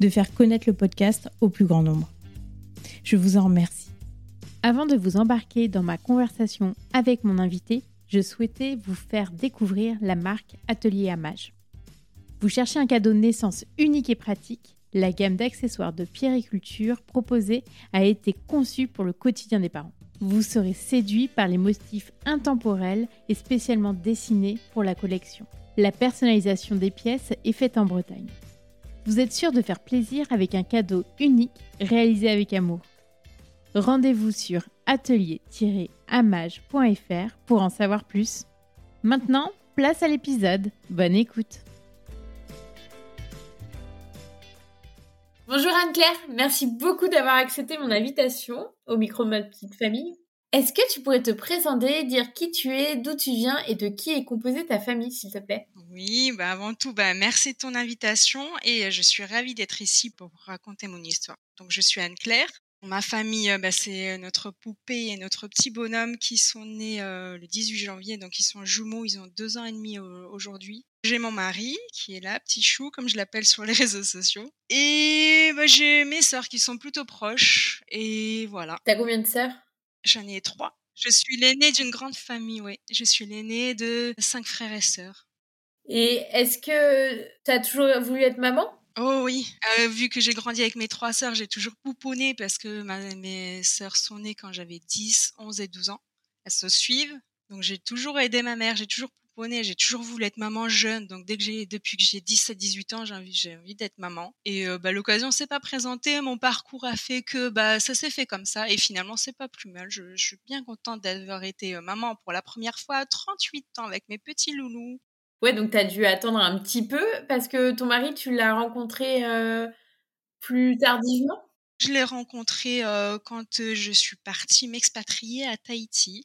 de faire connaître le podcast au plus grand nombre. Je vous en remercie. Avant de vous embarquer dans ma conversation avec mon invité, je souhaitais vous faire découvrir la marque Atelier Amage. Vous cherchez un cadeau de naissance unique et pratique La gamme d'accessoires de pierriculture proposée a été conçue pour le quotidien des parents vous serez séduit par les motifs intemporels et spécialement dessinés pour la collection. La personnalisation des pièces est faite en Bretagne. Vous êtes sûr de faire plaisir avec un cadeau unique réalisé avec amour. Rendez-vous sur atelier-amage.fr pour en savoir plus. Maintenant, place à l'épisode. Bonne écoute. Bonjour Anne-Claire, merci beaucoup d'avoir accepté mon invitation au micro de ma petite famille. Est-ce que tu pourrais te présenter, dire qui tu es, d'où tu viens et de qui est composée ta famille, s'il te plaît? Oui, bah avant tout, bah merci de ton invitation et je suis ravie d'être ici pour raconter mon histoire. Donc je suis Anne-Claire. Ma famille, bah, c'est notre poupée et notre petit bonhomme qui sont nés euh, le 18 janvier, donc ils sont jumeaux, ils ont deux ans et demi aujourd'hui. J'ai mon mari qui est là, petit chou, comme je l'appelle sur les réseaux sociaux. Et bah, j'ai mes sœurs qui sont plutôt proches. Et voilà. T'as combien de sœurs? J'en ai trois. Je suis l'aînée d'une grande famille, oui. Je suis l'aînée de cinq frères et sœurs. Et est-ce que t'as toujours voulu être maman? Oh oui, euh, vu que j'ai grandi avec mes trois sœurs, j'ai toujours pouponné parce que mes sœurs sont nées quand j'avais 10, 11 et 12 ans. Elles se suivent. Donc j'ai toujours aidé ma mère, j'ai toujours j'ai toujours voulu être maman jeune. Donc dès que j'ai, depuis que j'ai 17, 18 ans, j'ai envie, j'ai envie d'être maman. Et euh, bah, l'occasion s'est pas présentée. Mon parcours a fait que bah ça s'est fait comme ça. Et finalement, c'est pas plus mal. Je, suis bien contente d'avoir été euh, maman pour la première fois à 38 ans avec mes petits loulous. Ouais, donc tu as dû attendre un petit peu parce que ton mari, tu l'as rencontré euh, plus tardivement? Je l'ai rencontré quand je suis partie m'expatrier à Tahiti.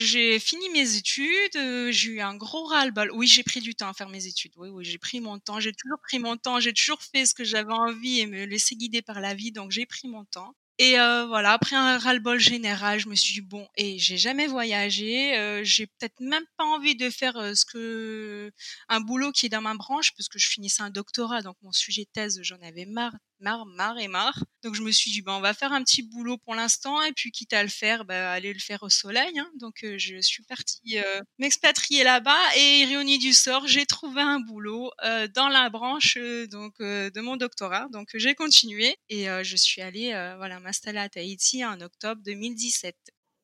J'ai fini mes études, euh, j'ai eu un gros ras-le-bol. Oui, j'ai pris du temps à faire mes études. Oui, oui, j'ai pris mon temps. J'ai toujours pris mon temps. J'ai toujours fait ce que j'avais envie et me laisser guider par la vie. Donc, j'ai pris mon temps. Et euh, voilà, après un ras-le-bol général, je me suis dit bon, et j'ai jamais voyagé, euh, j'ai peut-être même pas envie de faire ce que un boulot qui est dans ma branche, parce que je finissais un doctorat, donc mon sujet thèse, j'en avais marre marre, marre et marre. Donc je me suis dit, bah, on va faire un petit boulot pour l'instant et puis quitte à le faire, bah, aller le faire au soleil. Hein. Donc euh, je suis partie euh, m'expatrier là-bas et ironie du sort, j'ai trouvé un boulot euh, dans la branche donc de mon doctorat. Donc j'ai continué et je suis allée voilà m'installer à Tahiti en octobre 2017.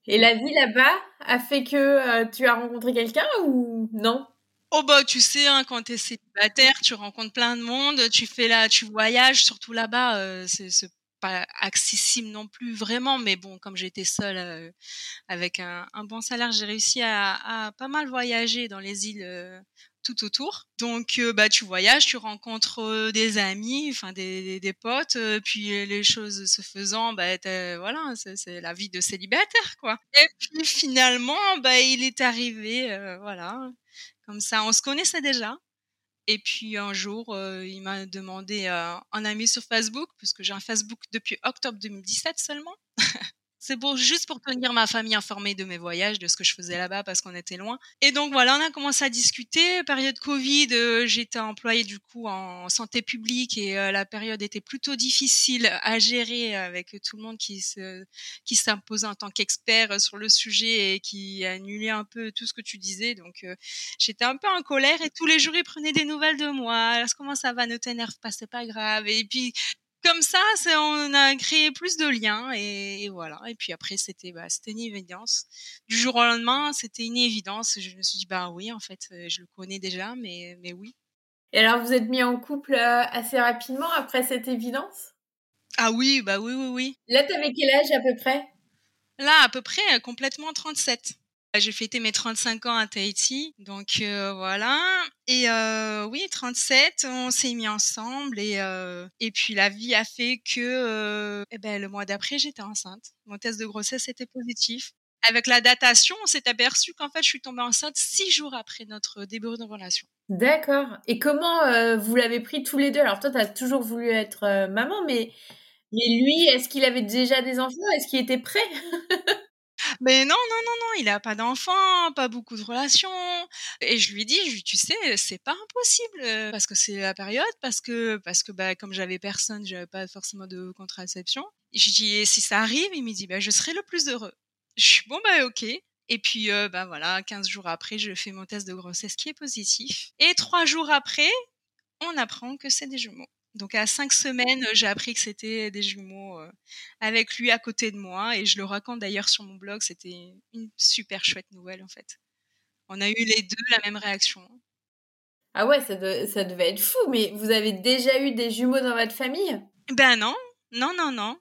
Et la vie là-bas a fait que tu as rencontré quelqu'un ou non? Oh bah tu sais hein, quand t'es célibataire, tu rencontres plein de monde, tu fais là, tu voyages, surtout là-bas, euh, c'est pas accessible non plus vraiment, mais bon comme j'étais seule euh, avec un, un, bon salaire, j'ai réussi à, à, pas mal voyager dans les îles euh, tout autour. Donc bah tu voyages, tu rencontres des amis, enfin des, des, potes, puis les choses se faisant, bah voilà, c'est la vie de célibataire quoi. Et puis finalement, bah il est arrivé, voilà comme ça, on se connaissait déjà. Et puis un jour, euh, il m'a demandé euh, un ami sur Facebook, puisque j'ai un Facebook depuis octobre 2017 seulement. C'est pour juste pour tenir ma famille informée de mes voyages, de ce que je faisais là-bas parce qu'on était loin. Et donc voilà, on a commencé à discuter. Période Covid, euh, j'étais employée du coup en santé publique et euh, la période était plutôt difficile à gérer avec tout le monde qui se qui s'imposait en tant qu'expert sur le sujet et qui annulait un peu tout ce que tu disais. Donc euh, j'étais un peu en colère et tous les jours ils prenaient des nouvelles de moi. Alors comment ça va, ne t'énerve pas, c'est pas grave. Et puis comme ça, on a créé plus de liens et, voilà. Et puis après, c'était bah, c'était une évidence. Du jour au lendemain, c'était une évidence. Je me suis dit bah oui, en fait, euh, je le connais déjà, mais mais oui. Et alors, vous êtes mis en couple euh, assez rapidement après cette évidence? Ah oui, bah oui, oui, oui. Là, t'avais quel âge à peu près? Là, à peu près euh, complètement 37. Bah, j'ai fêté mes 35 ans à Tahiti, donc euh, voilà. Et euh, oui, 37, on s'est mis ensemble et euh, et puis la vie a fait que eh ben, le mois d'après j'étais enceinte. Mon test de grossesse était positif. Avec la datation, on s'est aperçu qu'en fait je suis tombée enceinte six jours après notre début de relation. D'accord. Et comment vous l'avez pris tous les deux? Alors toi, tu as toujours voulu être maman, mais mais lui, est-ce qu'il avait déjà des enfants? Est-ce qu'il était prêt? Mais non, non, non, non, il n'a pas d'enfant, pas beaucoup de relations. Et je lui dis, tu sais, c'est pas impossible euh, parce que c'est la période, parce que, parce que, bah, comme j'avais personne, j'avais pas forcément de contraception. Je dis, si ça arrive, il me dit, bah, je serai le plus heureux. Je suis bon, bah, ok. Et puis, euh, bah voilà, 15 jours après, je fais mon test de grossesse qui est positif. Et trois jours après, on apprend que c'est des jumeaux. Donc à cinq semaines, j'ai appris que c'était des jumeaux avec lui à côté de moi et je le raconte d'ailleurs sur mon blog. C'était une super chouette nouvelle en fait. On a eu les deux la même réaction. Ah ouais, ça, ça devait être fou. Mais vous avez déjà eu des jumeaux dans votre famille? Ben non, non, non, non.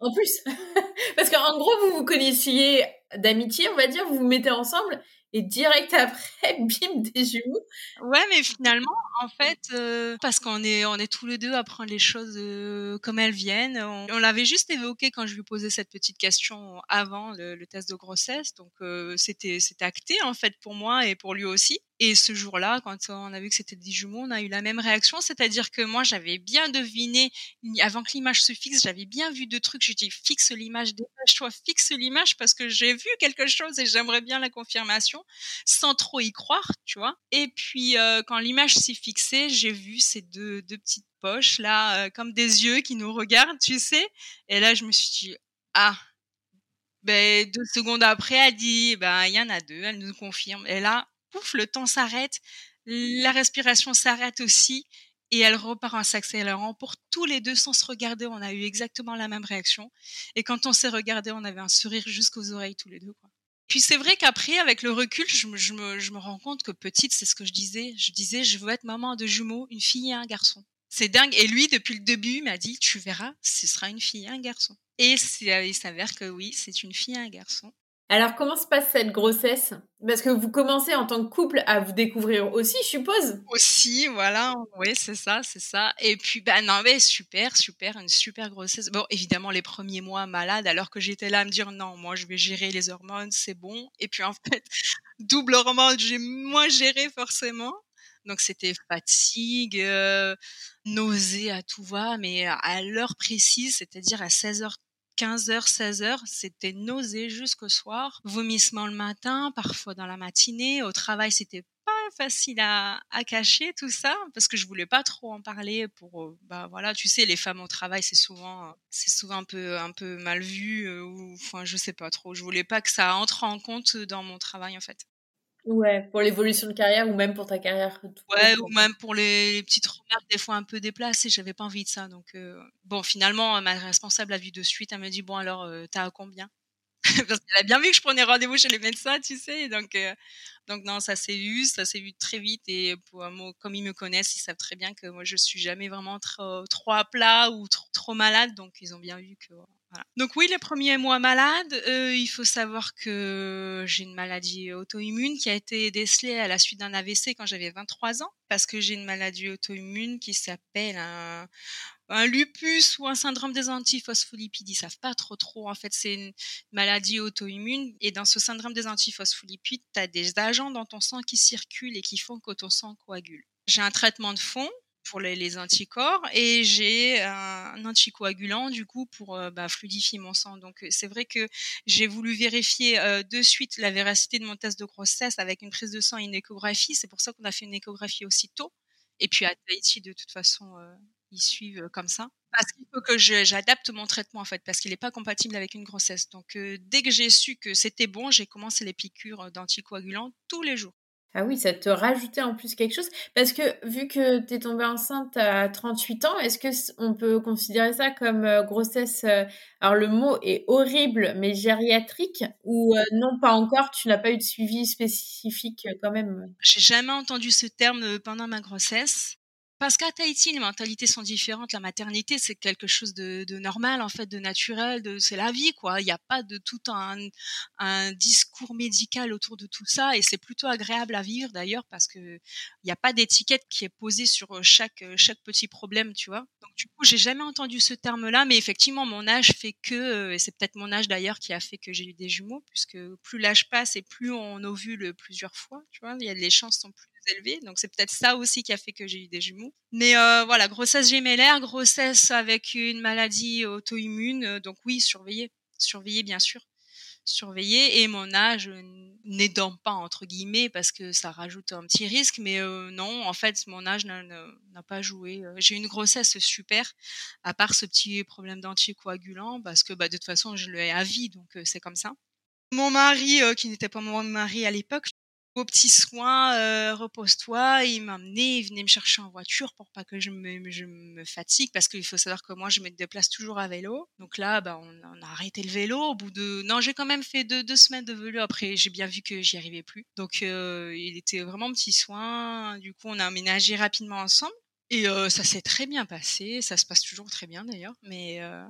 En plus, parce qu'en gros, vous vous connaissiez d'amitié, on va dire, vous vous mettez ensemble et direct après, bim, des jumeaux. Ouais, mais finalement, en fait, euh, parce qu'on est, on est tous les deux à prendre les choses euh, comme elles viennent. On, l'avait juste évoqué quand je lui posais cette petite question avant le, le test de grossesse, donc euh, c'était, c'était acté en fait pour moi et pour lui aussi. Et ce jour-là, quand on a vu que c'était des jumeaux, on a eu la même réaction, c'est-à-dire que moi, j'avais bien deviné, avant que l'image se fixe, j'avais bien vu deux trucs. J'ai dit, fixe l'image, dépêche-toi, fixe l'image parce que j'ai vu quelque chose et j'aimerais bien la confirmation, sans trop y croire, tu vois. Et puis, euh, quand l'image s'est fixée, j'ai vu ces deux, deux petites poches là, euh, comme des yeux qui nous regardent, tu sais. Et là, je me suis dit, ah, ben, deux secondes après, elle dit, ben, il y en a deux, elle nous confirme. Et là, pouf, le temps s'arrête, la respiration s'arrête aussi et elle repart en s'accélérant. Pour tous les deux, sans se regarder, on a eu exactement la même réaction. Et quand on s'est regardé, on avait un sourire jusqu'aux oreilles tous les deux. Puis c'est vrai qu'après, avec le recul, je me rends compte que petite, c'est ce que je disais. Je disais, je veux être maman de jumeaux, une fille et un garçon. C'est dingue. Et lui, depuis le début, m'a dit, tu verras, ce sera une fille et un garçon. Et il s'avère que oui, c'est une fille et un garçon. Alors, comment se passe cette grossesse? Parce que vous commencez en tant que couple à vous découvrir aussi, je suppose. Aussi, voilà. Oui, c'est ça, c'est ça. Et puis, ben non, mais super, super, une super grossesse. Bon, évidemment, les premiers mois malade, alors que j'étais là à me dire non, moi, je vais gérer les hormones, c'est bon. Et puis, en fait, double hormone, j'ai moins géré forcément. Donc c'était fatigue, euh, nausée à tout va, mais à l'heure précise, c'est-à-dire à 16h 15h, 16h, c'était nausée jusqu'au soir, vomissement le matin, parfois dans la matinée. Au travail, c'était pas facile à, cacher tout ça parce que je voulais pas trop en parler pour euh, bah voilà tu sais les femmes au travail c'est souvent c'est souvent un peu un peu mal vu euh, ou enfin je sais pas trop. Je voulais pas que ça entre en compte dans mon travail en fait Ouais, pour l'évolution de carrière ou même pour ta carrière. Ouais, ou même pour les, petites remarques des fois un peu déplacées, j'avais pas envie de ça. Donc euh, bon, finalement, ma responsable a vu de suite, elle me dit bon alors euh, t'as à combien? Parce qu'elle a bien vu que je prenais rendez-vous chez les médecins, tu sais. Donc euh, donc non, ça s'est vu, ça s'est vu très vite et pour, comme ils me connaissent, ils savent très bien que moi je suis jamais vraiment trop, trop à plat ou trop, trop malade, donc ils ont bien vu que donc oui, les premiers mois malade, euh, il faut savoir que j'ai une maladie auto-immune qui a été décelée à la suite d'un AVC quand j'avais 23 ans, parce que j'ai une maladie auto-immune qui s'appelle un, un, lupus ou un syndrome des antiphospholipides. Ils savent pas trop trop. En fait, c'est une maladie auto-immune et dans ce syndrome des antiphospholipides, tu as des agents dans ton sang qui circulent et qui font que ton sang coagule. J'ai un traitement de fond pour les, anticorps et j'ai un, anticoagulant du coup pour euh, bah, fluidifier mon sang. Donc euh, c'est vrai que j'ai voulu vérifier euh, de suite la véracité de mon test de grossesse avec une prise de sang et une échographie. C'est pour ça qu'on a fait une échographie aussitôt. Et puis à Tahiti, de toute façon, ils suivent comme ça. Parce qu'il faut que j'adapte mon traitement en fait, parce qu'il n'est pas compatible avec une grossesse. Donc dès que j'ai su que c'était bon, j'ai commencé les piqûres d'anticoagulants tous les jours. Ah oui, ça te rajoutait en plus quelque chose. Parce que vu que tu es tombée enceinte à 38 ans, est-ce que on peut considérer ça comme euh, grossesse euh, Alors le mot est horrible, mais gériatrique ou euh, non pas encore Tu n'as pas eu de suivi spécifique quand même? J'ai jamais entendu ce terme pendant ma grossesse. Parce qu'à Tahiti, les mentalités sont différentes. La maternité, c'est quelque chose de, normal, en fait, de naturel, c'est la vie, quoi. Il n'y a pas de tout un, discours médical autour de tout ça, et c'est plutôt agréable à vivre d'ailleurs, parce que il n'y a pas d'étiquette qui est posée sur chaque petit problème, tu vois. Donc du coup, j'ai jamais entendu ce terme-là, mais effectivement, mon âge fait que, et c'est peut-être mon âge d'ailleurs qui a fait que j'ai eu des jumeaux, puisque plus l'âge passe et plus on ovule plusieurs fois, tu vois, les chances sont plus élevées. Donc c'est peut-être ça aussi qui a fait que j'ai eu des jumeaux. Mais euh, voilà, grossesse gémellaire, grossesse avec une maladie auto-immune. Euh, donc oui, surveiller, surveiller bien sûr, surveiller. Et mon âge n'aidant pas entre guillemets parce que ça rajoute un petit risque. Mais euh, non, en fait, mon âge n'a pas joué. J'ai une grossesse super, à part ce petit problème d'anticoagulant parce que bah, de toute façon je l'ai à vie, donc c'est comme ça. Mon mari, qui n'était pas mon mari à l'époque, aux petits soins, euh, repose-toi. Il m'amenait, il venait me chercher en voiture pour pas que je me, fatigue, parce qu'il faut savoir que moi, je me déplace toujours à vélo. Donc là, bah, on, a arrêté le vélo. Au bout de, non, j'ai quand même fait deux, deux semaines de vélo. Après, j'ai bien vu que j'y arrivais plus. Donc, euh, il était vraiment petit soin. Du coup, on a aménagé rapidement ensemble. Et euh, ça s'est très bien passé. Ça se passe toujours très bien d'ailleurs. Mais euh,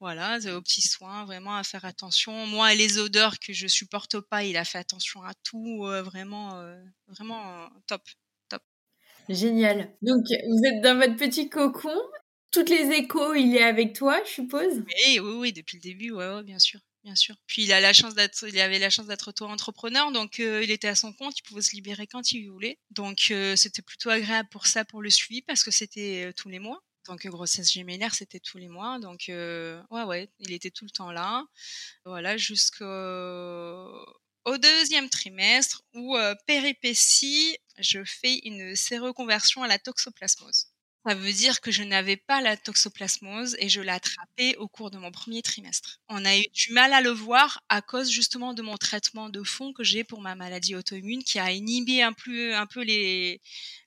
voilà, aux petits soins, vraiment à faire attention. Moi, les odeurs que je supporte pas, il a fait attention à tout, euh, vraiment, euh, vraiment euh, top, top. Génial. Donc, vous êtes dans votre petit cocon. Toutes les échos, il est avec toi, je suppose? Oui, oui, oui, depuis le début, ouais, bien sûr, bien sûr. Puis il a la chance d'être, il avait la chance d'être auto-entrepreneur, donc il était à son compte, il pouvait se libérer quand il voulait. Donc c'était plutôt agréable pour ça, pour le suivi, parce que c'était tous les mois tant que grossesse gémellaire, c'était tous les mois. Donc, ouais, ouais, il était tout le temps là. Voilà, jusqu'au au deuxième trimestre où, euh, péripétie, je fais une séroconversion à la toxoplasmose. Ça veut dire que je n'avais pas la toxoplasmose et je l'ai attrapée au cours de mon premier trimestre. On a eu du mal à le voir à cause justement de mon traitement de fond que j'ai pour ma maladie auto-immune qui a inhibé un peu les,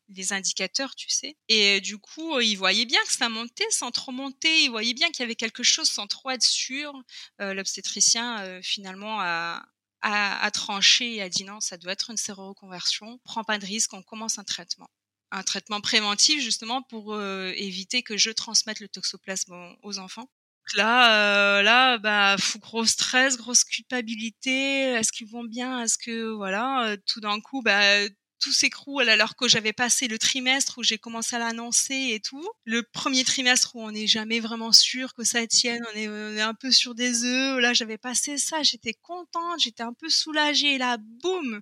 les indicateurs, tu sais. Et euh, du coup, euh, il voyait bien que ça montait sans trop monter. Il voyait bien qu'il y avait quelque chose sans trop être sûr. Euh, L'obstétricien, finalement, a, a, a, tranché et a dit non, ça doit être une séroconversion. Prends pas de risque, on commence un traitement. Un traitement préventif, justement, pour euh, éviter que je transmette le toxoplasme aux enfants. Là, euh, là, bah, gros stress, grosse culpabilité. Est-ce qu'ils vont bien? Est-ce que voilà, tout d'un coup, bah, tout s'écroule alors que j'avais passé le trimestre où j'ai commencé à l'annoncer et tout. Le premier trimestre où on n'est jamais vraiment sûr que ça tienne, on est, un peu sur des œufs. Là, j'avais passé ça, j'étais contente, j'étais un peu soulagée. Et là, boum,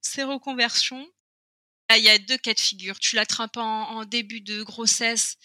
c'est reconversion. il y a deux cas de figure. Tu l'attrapes en, en début de grossesse.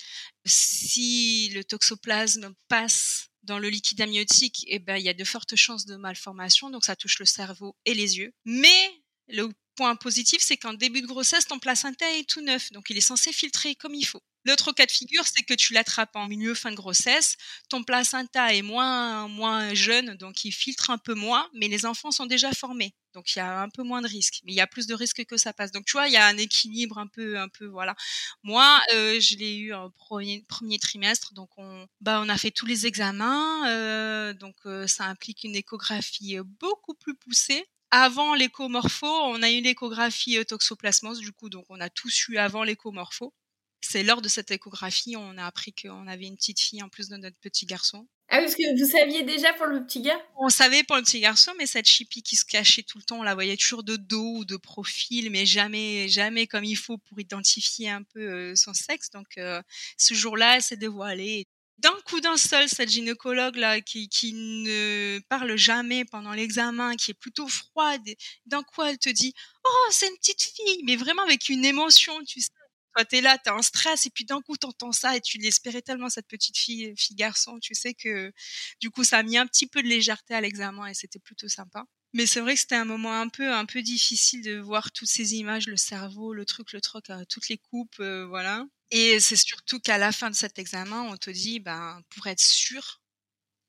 Si le toxoplasme passe dans le liquide amniotique, eh ben, il y a de fortes chances de malformation, donc ça touche le cerveau et les yeux. Mais le point positif, c'est qu'en début de grossesse, ton placenta est tout neuf, donc il est censé filtrer comme il faut. L'autre cas de figure, c'est que tu l'attrapes en milieu fin de grossesse, ton placenta est moins moins jeune, donc il filtre un peu moins, mais les enfants sont déjà formés, donc il y a un peu moins de risques, mais il y a plus de risques que ça passe. Donc tu vois, il y a un équilibre un peu un peu voilà. Moi, euh, je l'ai eu en premier, premier trimestre, donc on bah on a fait tous les examens, euh, donc euh, ça implique une échographie beaucoup plus poussée avant l'écomorpho, on a eu l'échographie toxoplasmose, du coup, donc on a tous eu avant l'écomorpho. C'est lors de cette échographie, on a appris qu'on avait une petite fille en plus de notre petit garçon. Ah, parce que vous saviez déjà pour le petit gars? On savait pour le petit garçon, mais cette chipie qui se cachait tout le temps, on la voyait toujours de dos ou de profil, mais jamais, jamais comme il faut pour identifier un peu euh, son sexe. Donc, euh, ce jour-là, elle s'est dévoilée d'un coup d'un seul, cette gynécologue là qui, qui ne parle jamais pendant l'examen, qui est plutôt froide, d'un coup elle te dit "Oh, c'est une petite fille", mais vraiment avec une émotion, tu sais. Toi t'es là, t'as un stress et puis d'un coup t'entends ça et tu l'espérais tellement cette petite fille, fille garçon, tu sais que du coup ça a mis un petit peu de légèreté à l'examen et c'était plutôt sympa. Mais c'est vrai que c'était un moment un peu un peu difficile de voir toutes ces images, le cerveau, le truc, le truc, euh, toutes les coupes, euh, voilà. Et c'est surtout qu'à la fin de cet examen, on te dit, ben, pour être sûr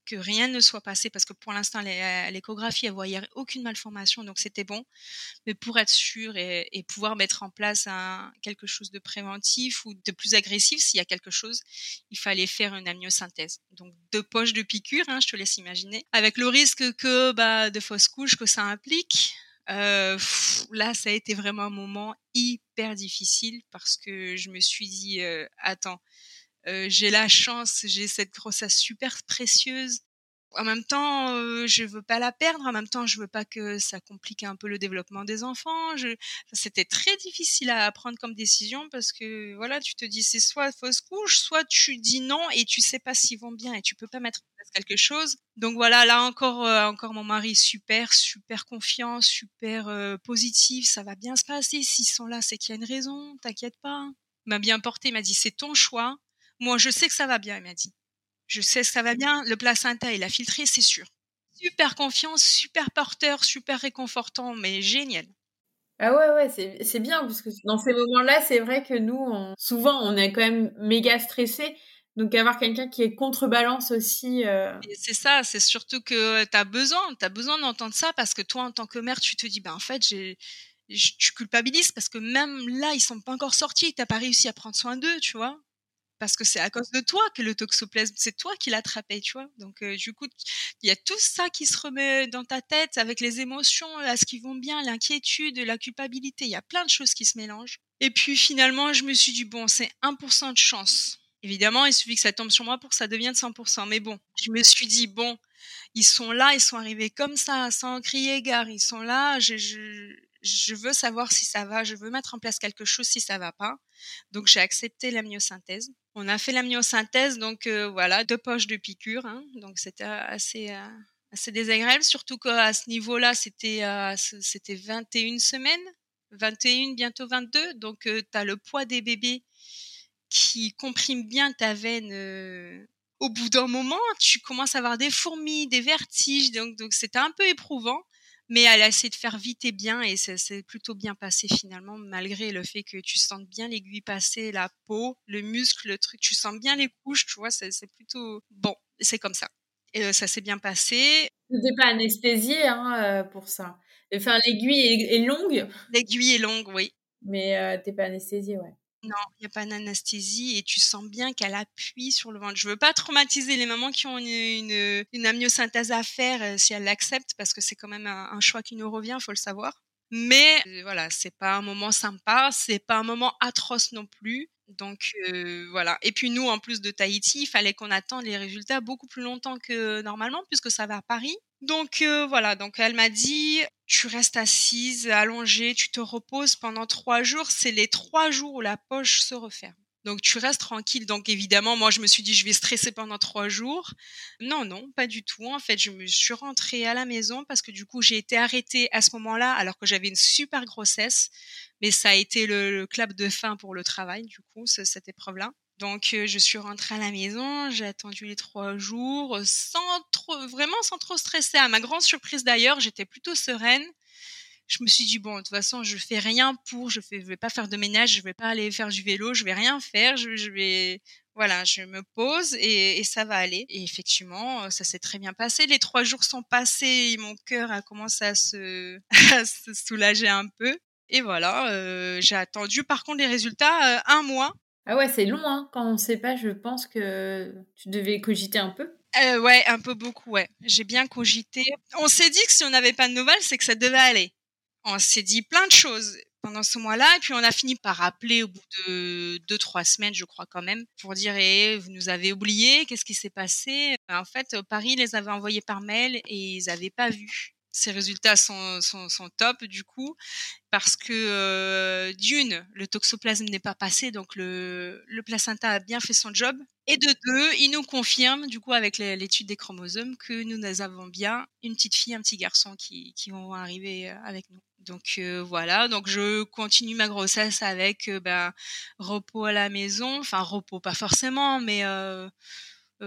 que rien ne soit passé parce que pour l'instant l'échographie elle voyait aucune malformation donc c'était bon. Mais pour être sûr et, pouvoir mettre en place quelque chose de préventif ou de plus agressif s'il y a quelque chose il fallait faire une amniosynthèse. Donc deux poches de piqûres hein, je te laisse imaginer. Avec le risque que bah, de fausse couche que ça implique euh, là, ça a été vraiment un moment hyper difficile parce que je me suis dit, euh, attends, euh, j'ai la chance, j'ai cette grossesse super précieuse. En même temps, euh, je veux pas la perdre. En même temps, je veux pas que ça complique un peu le développement des enfants. Je... C'était très difficile à prendre comme décision parce que voilà, tu te dis c'est soit fausse couche, soit tu dis non et tu sais pas s'ils vont bien et tu peux pas mettre en place quelque chose. Donc voilà, là encore, euh, encore mon mari super, super confiant, super euh, positif. Ça va bien se passer. S'ils sont là, c'est qu'il y a une raison. T'inquiète pas. M'a bien porté. M'a dit c'est ton choix. Moi, je sais que ça va bien, il m'a dit. Je sais que ça va bien. Le placenta, il a filtré, c'est sûr. Super confiance, super porteur, super réconfortant, mais génial. Ah ouais, ouais, c'est bien, parce que dans ces moments-là, c'est vrai que nous, souvent, on est quand même méga stressé. Donc avoir quelqu'un qui est contrebalance aussi. Euh C'est ça, c'est surtout que tu as besoin, tu as besoin d'entendre ça parce que toi, en tant que mère, tu te dis, ben en fait, j'ai, tu culpabilises parce que même là, ils sont pas encore sortis, t'as pas réussi à prendre soin d'eux, tu vois parce que c'est à cause de toi que le toxoplasme, c'est toi qui l'as attrapé, tu vois. Donc euh, du coup, il y a tout ça qui se remet dans ta tête avec les émotions, à ce qui vont bien, l'inquiétude, la culpabilité, il y a plein de choses qui se mélangent. Et puis finalement, je me suis dit bon, c'est 1% de chance. Évidemment, il suffit que ça tombe sur moi pour que ça devienne 100%. Mais bon, je me suis dit bon, ils sont là, ils sont arrivés comme ça, sans crier gare, ils sont là. Je, je veux savoir si ça va, je veux mettre en place quelque chose si ça va pas. Donc j'ai accepté la myosynthèse. On a fait la myosynthèse, donc euh, voilà, deux poches de piqûres. Hein, donc c'était assez, euh, assez désagréable, surtout qu'à ce niveau-là, c'était euh, c'était 21 semaines, 21, bientôt 22. Donc tu as le poids des bébés qui comprime bien ta veine au bout d'un moment, tu commences à avoir des fourmis, des vertiges, donc donc c'était un peu éprouvant mais elle a essayé de faire vite et bien et ça s'est plutôt bien passé finalement malgré le fait que tu sentes bien l'aiguille passer la peau le muscle le truc. Tu sens bien les couches tu vois c'est plutôt bon c'est comme ça. Et, euh, ça s'est bien passé. Tu n'es pas anesthésié hein, euh, pour ça. Enfin l'aiguille est, longue. L'aiguille est longue oui. Mais euh, t'es pas anesthésié ouais non, il n'y a pas d'anesthésie et tu sens bien qu'elle appuie sur le ventre. Je veux pas traumatiser les mamans qui ont une, une, amniosynthèse à faire euh, si elles l'acceptent parce que c'est quand même un, choix qui nous revient, faut le savoir. Mais euh, voilà, c'est pas un moment sympa, c'est pas un moment atroce non plus. Donc euh, voilà. Et puis nous, en plus de Tahiti, il fallait qu'on attende les résultats beaucoup plus longtemps que normalement puisque ça va à Paris. Donc euh, voilà, donc elle m'a dit, tu restes assise, allongée, tu te reposes pendant trois jours. C'est les trois jours où la poche se referme. Donc tu restes tranquille. Donc évidemment, moi je me suis dit je vais stresser pendant trois jours. Non, non, pas du tout. En fait, je me suis rentrée à la maison parce que du coup j'ai été arrêtée à ce moment-là alors que j'avais une super grossesse. Mais ça a été le, clap de fin pour le travail du coup, cette épreuve-là. Donc euh, je suis rentrée à la maison, j'ai attendu les trois jours sans vraiment sans trop stresser. À ma grande surprise d'ailleurs, j'étais plutôt sereine. Je me suis dit bon, de toute façon, je fais rien pour, je fais, je vais pas faire de ménage, je vais pas aller faire du vélo, je vais rien faire, je, vais, voilà, je me pose et, et, ça va aller. Et effectivement, ça s'est très bien passé. Les trois jours sont passés, et mon cœur a commencé à se, à se soulager un peu. Et voilà, euh, j'ai attendu par contre les résultats euh, un mois ah ouais, c'est long, hein. Quand on ne sait pas, je pense que tu devais cogiter un peu. Euh, ouais, un peu beaucoup, ouais. J'ai bien cogité. On s'est dit que si on n'avait pas de nouvelles, c'est que ça devait aller. On s'est dit plein de choses pendant ce mois-là, et puis on a fini par appeler au bout de deux, trois semaines, je crois quand même, pour dire eh, vous nous avez oublié, qu'est-ce qui s'est passé? En fait, Paris les avait envoyés par mail et ils n'avaient pas vu ces résultats sont, top du coup parce que euh, d'une le toxoplasme n'est pas passé donc le, placenta a bien fait son job. Et de deux il nous confirme du coup avec l'étude des chromosomes que nous avons bien une petite fille un petit garçon qui, vont arriver euh, avec nous. Donc euh, voilà. Donc je continue ma grossesse avec ben repos à la maison. Enfin repos pas forcément mais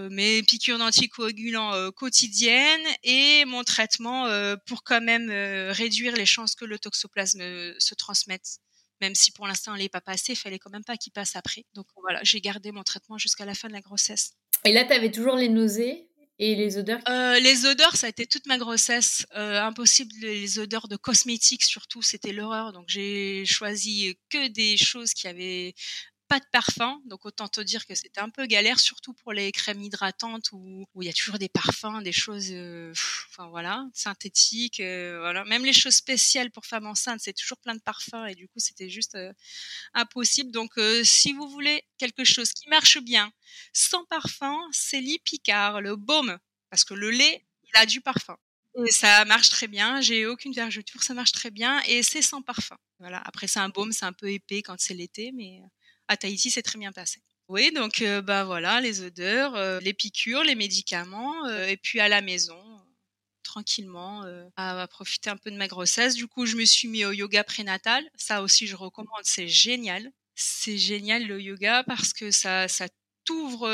mes piqûres d'anticoagulants euh, quotidiennes et mon traitement euh, pour quand même réduire les chances que le toxoplasme se transmette. Même si pour l'instant il n'est pas passé, il fallait quand même pas qu'il passe après. Donc voilà, j'ai gardé mon traitement jusqu'à la fin de la grossesse. Et là, tu avais toujours les nausées Et les odeurs euh, Les odeurs, ça a été toute ma grossesse. Euh, impossible, les odeurs de cosmétiques surtout, c'était l'horreur. Donc j'ai choisi que des choses qui avaient pas de parfum, donc autant te dire que c'était un peu galère, surtout pour les crèmes hydratantes où, où il y a toujours des parfums, des choses, euh, enfin voilà, synthétiques, euh, voilà. Même les choses spéciales pour femmes enceintes, c'est toujours plein de parfums et du coup c'était juste euh, impossible. Donc si vous voulez quelque chose qui marche bien, sans parfum, c'est l'Ipicard, le baume, parce que le lait, il a du parfum. Et ça marche très bien. J'ai aucune vergeture, ça marche très bien et c'est sans parfum. Voilà. Après, c'est un baume, c'est un peu épais quand c'est l'été, mais à Tahiti, c'est très bien passé. Oui, donc euh, bah voilà, les odeurs, euh, les piqûres, les médicaments, euh, et puis à la maison, tranquillement, à, à, profiter un peu de ma grossesse. Du coup, je me suis mis au yoga prénatal. Ça aussi, je recommande, c'est génial. C'est génial le yoga parce que ça, ça t'ouvre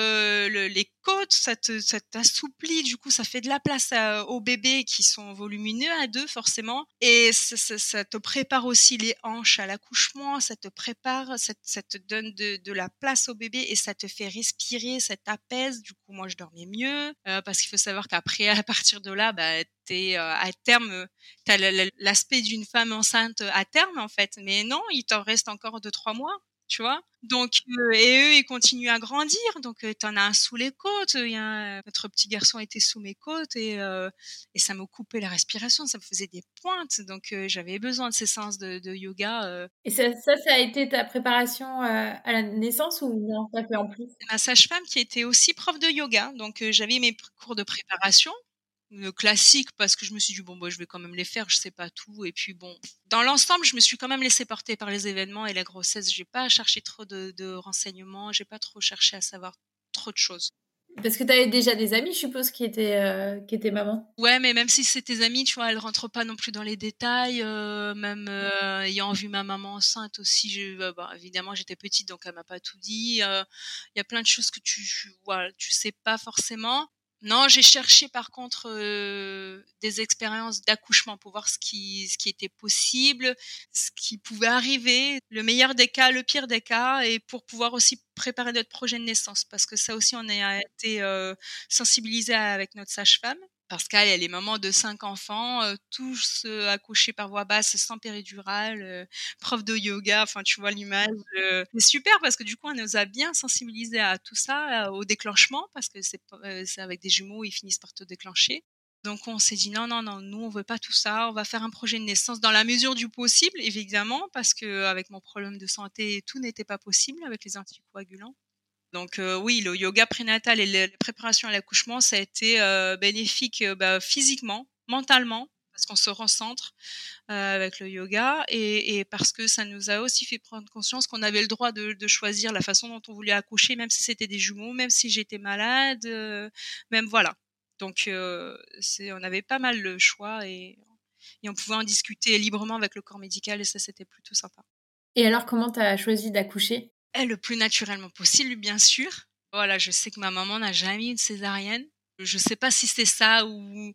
les côtes, ça t'assouplit, du coup ça fait de la place aux bébés qui sont volumineux à deux forcément, et ça, te prépare aussi les hanches à l'accouchement, ça te prépare, ça, te donne de, de, la place au bébé et ça te fait respirer, ça t'apaise. Du coup moi je dormais mieux euh, parce qu'il faut savoir qu'après à partir de là, bah t'es euh, à terme, t'as l'aspect d'une femme enceinte à terme en fait, mais non, il t'en reste encore deux trois mois tu vois. Donc euh, et eux ils continuent à grandir, donc euh, tu en as un sous les côtes. Il y a, notre petit garçon était sous mes côtes et euh, et ça me coupait la respiration, ça me faisait des pointes, donc j'avais besoin de ces séances de, de yoga. Et ça, ça, ça, a été ta préparation à la naissance ou non T'as fait en plus? Ma sage-femme qui était aussi prof de yoga, donc j'avais mes cours de préparation classique parce que je me suis dit bon bah je vais quand même les faire je sais pas tout et puis bon dans l'ensemble je me suis quand même laissé porter par les événements et la grossesse j'ai pas cherché trop de, de renseignements j'ai pas trop cherché à savoir trop de choses parce que tu avais déjà des amis, je suppose, qui étaient, euh, qui étaient mamans. Ouais, mais même si c'est tes amis, tu vois, elles rentrent pas non plus dans les détails. Euh, même euh, ayant vu ma maman enceinte aussi, je, bah, évidemment, j'étais petite, donc elle m'a pas tout dit. Il y a plein de choses que tu, voilà, tu sais pas forcément. Non, j'ai cherché par contre euh, des expériences d'accouchement pour voir ce qui, ce qui était possible, ce qui pouvait arriver, le meilleur des cas, le pire des cas, et pour pouvoir aussi préparer notre projet de naissance, parce que ça aussi on a été euh, sensibilisé avec notre sage-femme parce qu'elle est maman de cinq enfants, tous accouchés par voie basse, sans péridurale, prof de yoga, enfin tu vois l'image. c'est super parce que du coup on nous a bien sensibilisés à tout ça, au déclenchement, parce que c'est avec des jumeaux, ils finissent par te déclencher. Donc on s'est dit non non non, nous on veut pas tout ça, on va faire un projet de naissance dans la mesure du possible évidemment parce que avec mon problème de santé tout n'était pas possible avec les anticoagulants. Donc euh, oui, le yoga prénatal et les préparations à l'accouchement, ça a été euh, bénéfique euh, bah, physiquement, mentalement, parce qu'on se recentre avec le yoga et, parce que ça nous a aussi fait prendre conscience qu'on avait le droit de, choisir la façon dont on voulait accoucher, même si c'était des jumeaux, même si j'étais malade, même voilà. Donc on avait pas mal le choix et, et on pouvait en discuter librement avec le corps médical et ça c'était plutôt sympa. Et alors comment tu as choisi d'accoucher? Le plus naturellement possible, bien sûr. Voilà, je sais que ma maman n'a jamais eu une césarienne. Je sais pas si c'est ça ou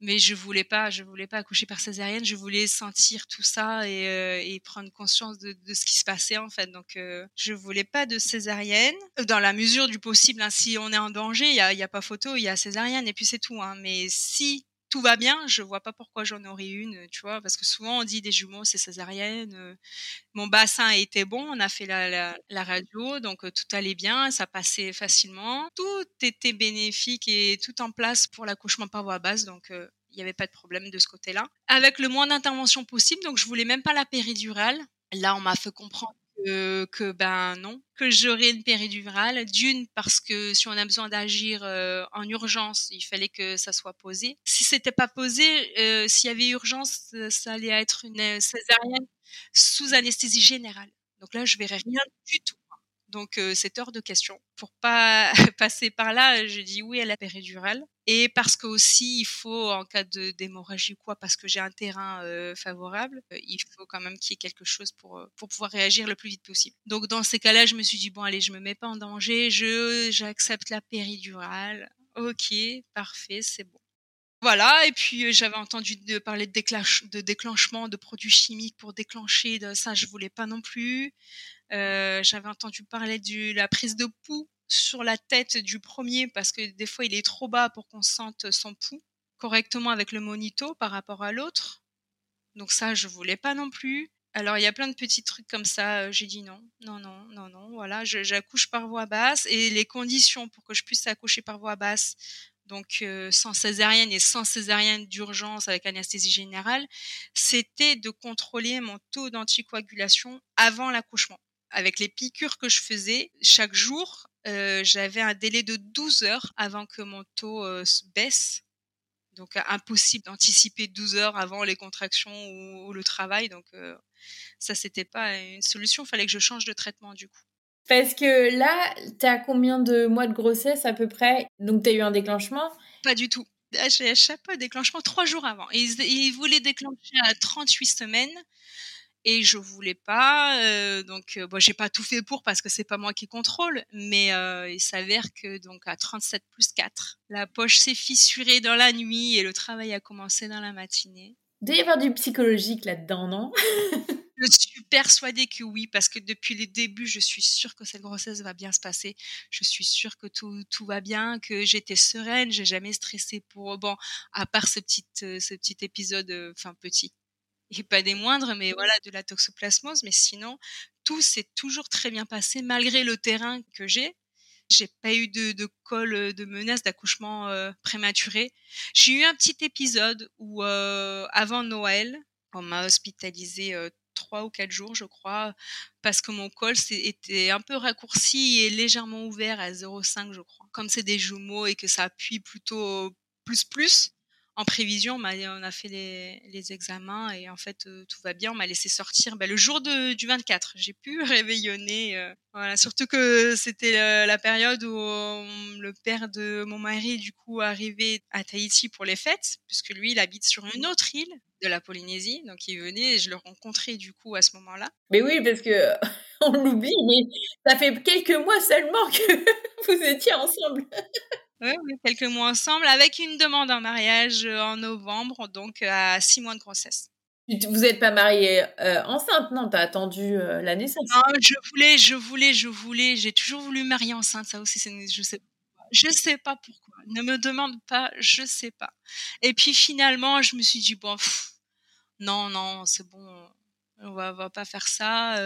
mais je voulais pas, je voulais pas accoucher par césarienne. Je voulais sentir tout ça et, euh, et prendre conscience de, de, ce qui se passait en fait. Donc, euh, je voulais pas de césarienne dans la mesure du possible. Hein, si on est en danger, il y a, y a, pas photo, il y a césarienne et puis c'est tout. Hein. Mais si tout va bien, je vois pas pourquoi j'en aurais une, tu vois, parce que souvent on dit des jumeaux c'est césarienne. Euh, mon bassin était bon, on a fait la, la, la radio, donc euh, tout allait bien, ça passait facilement, tout était bénéfique et tout en place pour l'accouchement par voie basse, donc euh, il n'y avait pas de problème de ce côté-là. Avec le moins d'intervention possible, donc je voulais même pas la péridurale. Là, on m'a fait comprendre que, que ben non, que j'aurais une péridurale. D'une parce que si on a besoin d'agir euh, en urgence, il fallait que ça soit posé. Si c'était pas posé, euh, s'il y avait urgence, ça allait être une césarienne sous anesthésie générale. Donc là, je verrais rien du tout. Donc euh, c'est hors de question. Pour pas passer par là, je dis oui à la péridurale. Et parce que aussi il faut en cas de d'hémorragie quoi, parce que j'ai un terrain euh, favorable, euh, il faut quand même qu'il y ait quelque chose pour euh, pour pouvoir réagir le plus vite possible. Donc dans ces cas-là, je me suis dit bon allez, je me mets pas en danger, je j'accepte la péridurale. Ok, parfait, c'est bon. Voilà, et puis j'avais entendu parler de, de, déclenchement de produits chimiques pour déclencher, ça je voulais pas non plus. Euh, j'avais entendu parler de la prise de pouls sur la tête du premier parce que des fois il est trop bas pour qu'on sente son pouls correctement avec le monito par rapport à l'autre. Donc ça, je voulais pas non plus. Alors il y a plein de petits trucs comme ça. Euh, j'ai dit non, non, non, non, non. Voilà, j'accouche par voie basse et les conditions pour que je puisse accoucher par voie basse, donc euh, sans césarienne et sans césarienne d'urgence avec anesthésie générale, c'était de contrôler mon taux d'anticoagulation avant l'accouchement. Avec les piqûres que je faisais chaque jour, euh, j'avais un délai de 12 heures avant que mon taux baisse donc impossible d'anticiper 12 heures avant les contractions ou, le travail. Donc ça, c'était pas une solution. Il fallait que je change de traitement du coup. Parce que là, tu as combien de mois de grossesse à peu près? Donc tu as eu un déclenchement? Pas du tout. J'ai chaque pas déclenchement trois jours avant. Ils, ils voulaient déclencher à 38 semaines et je voulais pas euh, donc euh, bon j'ai pas tout fait pour parce que c'est pas moi qui contrôle mais euh, il s'avère que donc à 37 plus 4 la poche s'est fissurée dans la nuit et le travail a commencé dans la matinée il doit y avoir du psychologique là-dedans non? Je suis persuadée que oui, parce que depuis les débuts, je suis sûre que cette grossesse va bien se passer. Je suis sûre que tout, tout va bien, que j'étais sereine, j'ai jamais stressé pour bon, à part ce petit, ce petit épisode, enfin petit, et pas des moindres, mais voilà, de la toxoplasmose. Mais sinon, tout s'est toujours très bien passé malgré le terrain que j'ai. J'ai pas eu de, de col de menace d'accouchement euh, prématuré. J'ai eu un petit épisode où, euh, avant Noël, on m'a hospitalisé euh, trois ou quatre jours, je crois, parce que mon col était un peu raccourci et légèrement ouvert à 0,5, je crois. Comme c'est des jumeaux et que ça appuie plutôt plus plus, en prévision, on, a fait les, examens et en fait euh, tout va bien. On m'a laissé sortir bah, le jour du 24. J'ai pu réveillonner. Euh, surtout que c'était euh, la période où le père de mon mari du coup arrivait à Tahiti pour les fêtes, puisque lui il habite sur une autre île de la Polynésie, donc il venait et je le rencontrais du coup à ce moment-là. Mais oui, parce que on l'oublie, mais ça fait quelques mois seulement que vous étiez ensemble. Oui, quelques mois ensemble, avec une demande en mariage euh, en novembre, donc euh, à six mois de grossesse. Vous n'êtes pas mariée euh, enceinte, non? T'as attendu la naissance? Non, je voulais, je voulais, je voulais. J'ai toujours voulu marier enceinte. Ça aussi, je sais, je sais pas pourquoi. Ne me demande pas, je sais pas. Et puis finalement, je me suis dit bon, non, non, c'est bon, on va, va pas faire ça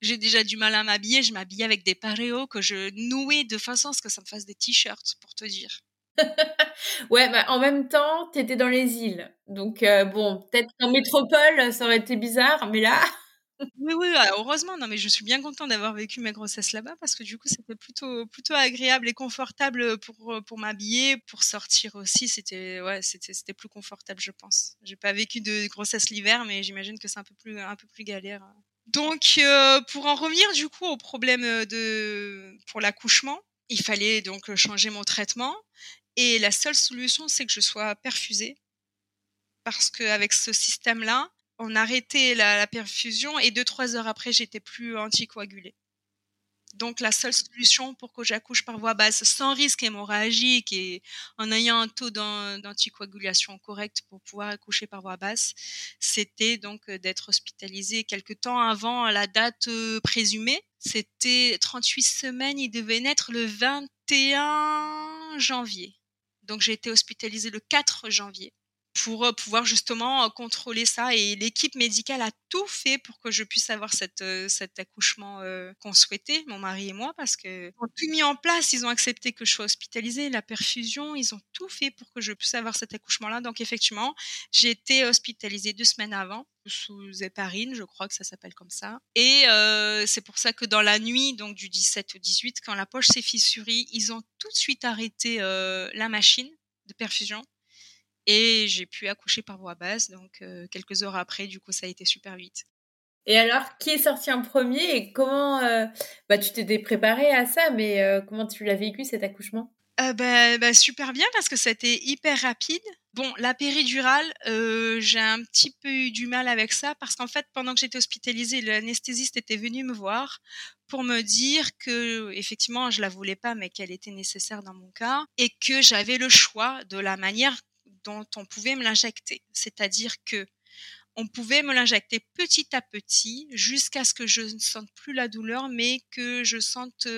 j'ai déjà du mal à m'habiller, je m'habille avec des paréos que je nouais de façon à ce que ça me fasse des t-shirts, pour te dire. ouais, bah, en même temps, tu étais dans les îles. Donc, euh, bon, peut-être qu'en métropole, ça aurait été bizarre, mais là. oui, oui, heureusement. Non, mais je suis bien contente d'avoir vécu mes grossesses là-bas parce que du coup, c'était plutôt, plutôt agréable et confortable pour, pour m'habiller, pour sortir aussi. C'était, ouais, c'était, c'était plus confortable, je pense. J'ai pas vécu de grossesse l'hiver, mais j'imagine que c'est un peu plus, un peu plus galère donc, euh, pour en revenir du coup au problème euh, de pour l'accouchement, il fallait donc euh, changer mon traitement et la seule solution c'est que je sois perfusée parce qu'avec ce système-là, on arrêtait la, la perfusion et deux trois heures après j'étais plus anticoagulée. Donc la seule solution pour que j'accouche par voie basse sans risque hémorragique et en ayant un taux d'anticoagulation correct pour pouvoir accoucher par voie basse, c'était donc euh, d'être hospitalisée quelque temps avant la date euh, présumée. C'était 38 semaines, il devait naître le 21 janvier. Donc j'ai été hospitalisée le 4 janvier pour euh, pouvoir justement euh, contrôler ça. Et l'équipe médicale a tout fait pour que je puisse avoir euh, cet accouchement qu'on souhaitait, mon mari et moi, parce que ont tout mis en place. Ils ont accepté que je sois hospitalisée, la perfusion, ils ont tout fait pour que je puisse avoir cet accouchement-là. Donc effectivement, j'ai été hospitalisée deux semaines avant sous héparine, je crois que ça s'appelle comme ça. Et c'est pour ça que dans la nuit, donc du 17 au 18, quand la poche s'est fissurée, ils ont tout de suite arrêté la machine de perfusion et j'ai pu accoucher par voie basse. Donc, euh, quelques heures après, du coup, ça a été super vite. Et alors, qui est sorti en premier et comment euh, bah, tu t'étais préparée à ça, mais euh, comment tu l'as vécu cet accouchement? Bah, bah, super bien parce que c'était hyper rapide. Bon, la péridurale, j'ai un petit peu eu du mal avec ça parce qu'en fait, pendant que j'étais hospitalisée, l'anesthésiste était venu me voir pour me dire que effectivement, je la voulais pas, mais qu'elle était nécessaire dans mon cas et que j'avais le choix de la manière dont on pouvait me l'injecter. C'est-à-dire que on pouvait me l'injecter petit à petit jusqu'à ce que je ne sente plus la douleur, mais que je sente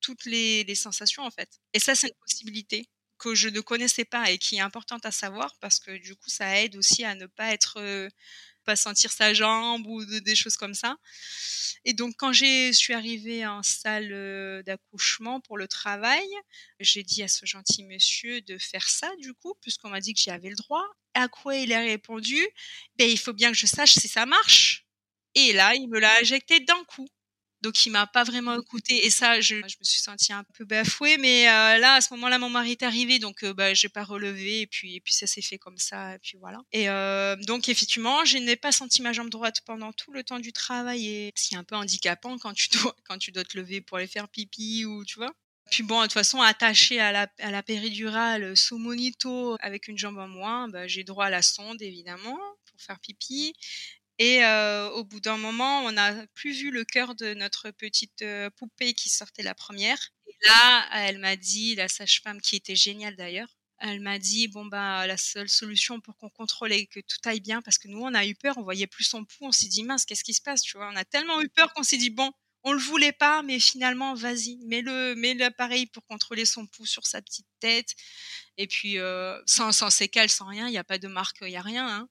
toutes les, sensations en fait. Et ça, c'est une possibilité que je ne connaissais pas et qui est importante à savoir parce que du coup, ça aide aussi à ne pas être pas sentir sa jambe ou des choses comme ça. Et donc quand je suis arrivée en salle d'accouchement pour le travail, j'ai dit à ce gentil monsieur de faire ça du coup, puisqu'on m'a dit que j'y avais le droit. À quoi il a répondu Ben il faut bien que je sache si ça marche. Et là, il me l'a injecté d'un coup. Donc il m'a pas vraiment écouté et ça je, je me suis sentie un peu bafouée. Mais euh, là à ce moment-là mon mari est arrivé. Donc euh, bah j'ai pas relevé. Et puis et puis ça s'est fait comme ça. Et puis voilà. Et euh, donc effectivement, je n'ai pas senti ma jambe droite pendant tout le temps du travail. Et c'est un peu handicapant quand tu dois quand tu dois te lever pour aller faire pipi ou tu vois. Puis bon, de toute façon, attaché à la, à la péridurale sous monito avec une jambe en moins, bah, j'ai droit à la sonde évidemment pour faire pipi. Et au bout d'un moment, on n'a plus vu le cœur de notre petite poupée qui sortait la première. Et là, elle m'a dit, la sage-femme qui était géniale d'ailleurs, elle m'a dit bon bah la seule solution pour qu'on contrôle et que tout aille bien parce que nous on a eu peur, on voyait plus son pouls, on s'est dit mince qu'est-ce qui se passe, tu vois, on a tellement eu peur qu'on s'est dit bon on le voulait pas mais finalement vas-y mets le mets l'appareil pour contrôler son pouls sur sa petite tête et puis sans sans séquelles sans rien, il n'y a pas de marque, il y a rien. Hein.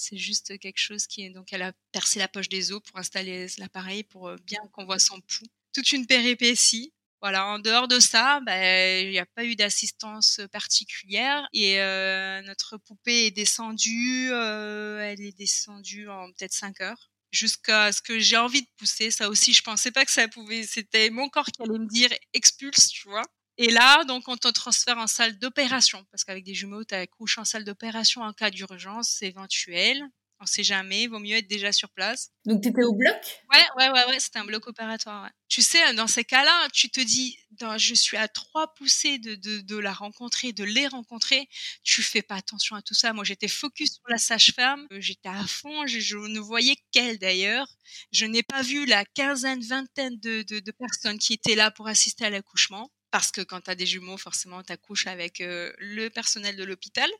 C'est juste quelque chose qui est donc elle a percé la poche des os pour installer l'appareil pour bien qu'on voit son pouls. Toute une péripétie. Voilà, en dehors de ça, bah, il n'y a pas eu d'assistance particulière et euh, notre poupée est descendue, euh, elle est descendue en peut-être 5 heures jusqu'à ce que j'ai envie de pousser. Ça aussi, je pensais pas que ça pouvait. C'était mon corps qui allait me dire expulse, tu vois. Et là, donc, on te transfère en salle d'opération, parce qu'avec des jumeaux, tu accouches en salle d'opération en cas d'urgence éventuelle. On sait jamais, il vaut mieux être déjà sur place. Donc, tu étais au bloc? Ouais, ouais, ouais, ouais c'était un bloc opératoire. Ouais. Tu sais, dans ces cas-là, tu te dis, je suis à trois poussées de, de, de, la rencontrer, de les rencontrer. Tu fais pas attention à tout ça. Moi, j'étais focus sur la sage-femme. J'étais à fond. Je, je ne voyais qu'elle d'ailleurs. Je n'ai pas vu la quinzaine, vingtaine de, de, de personnes qui étaient là pour assister à l'accouchement parce que quand tu des jumeaux, forcément, tu accouches avec le personnel de l'hôpital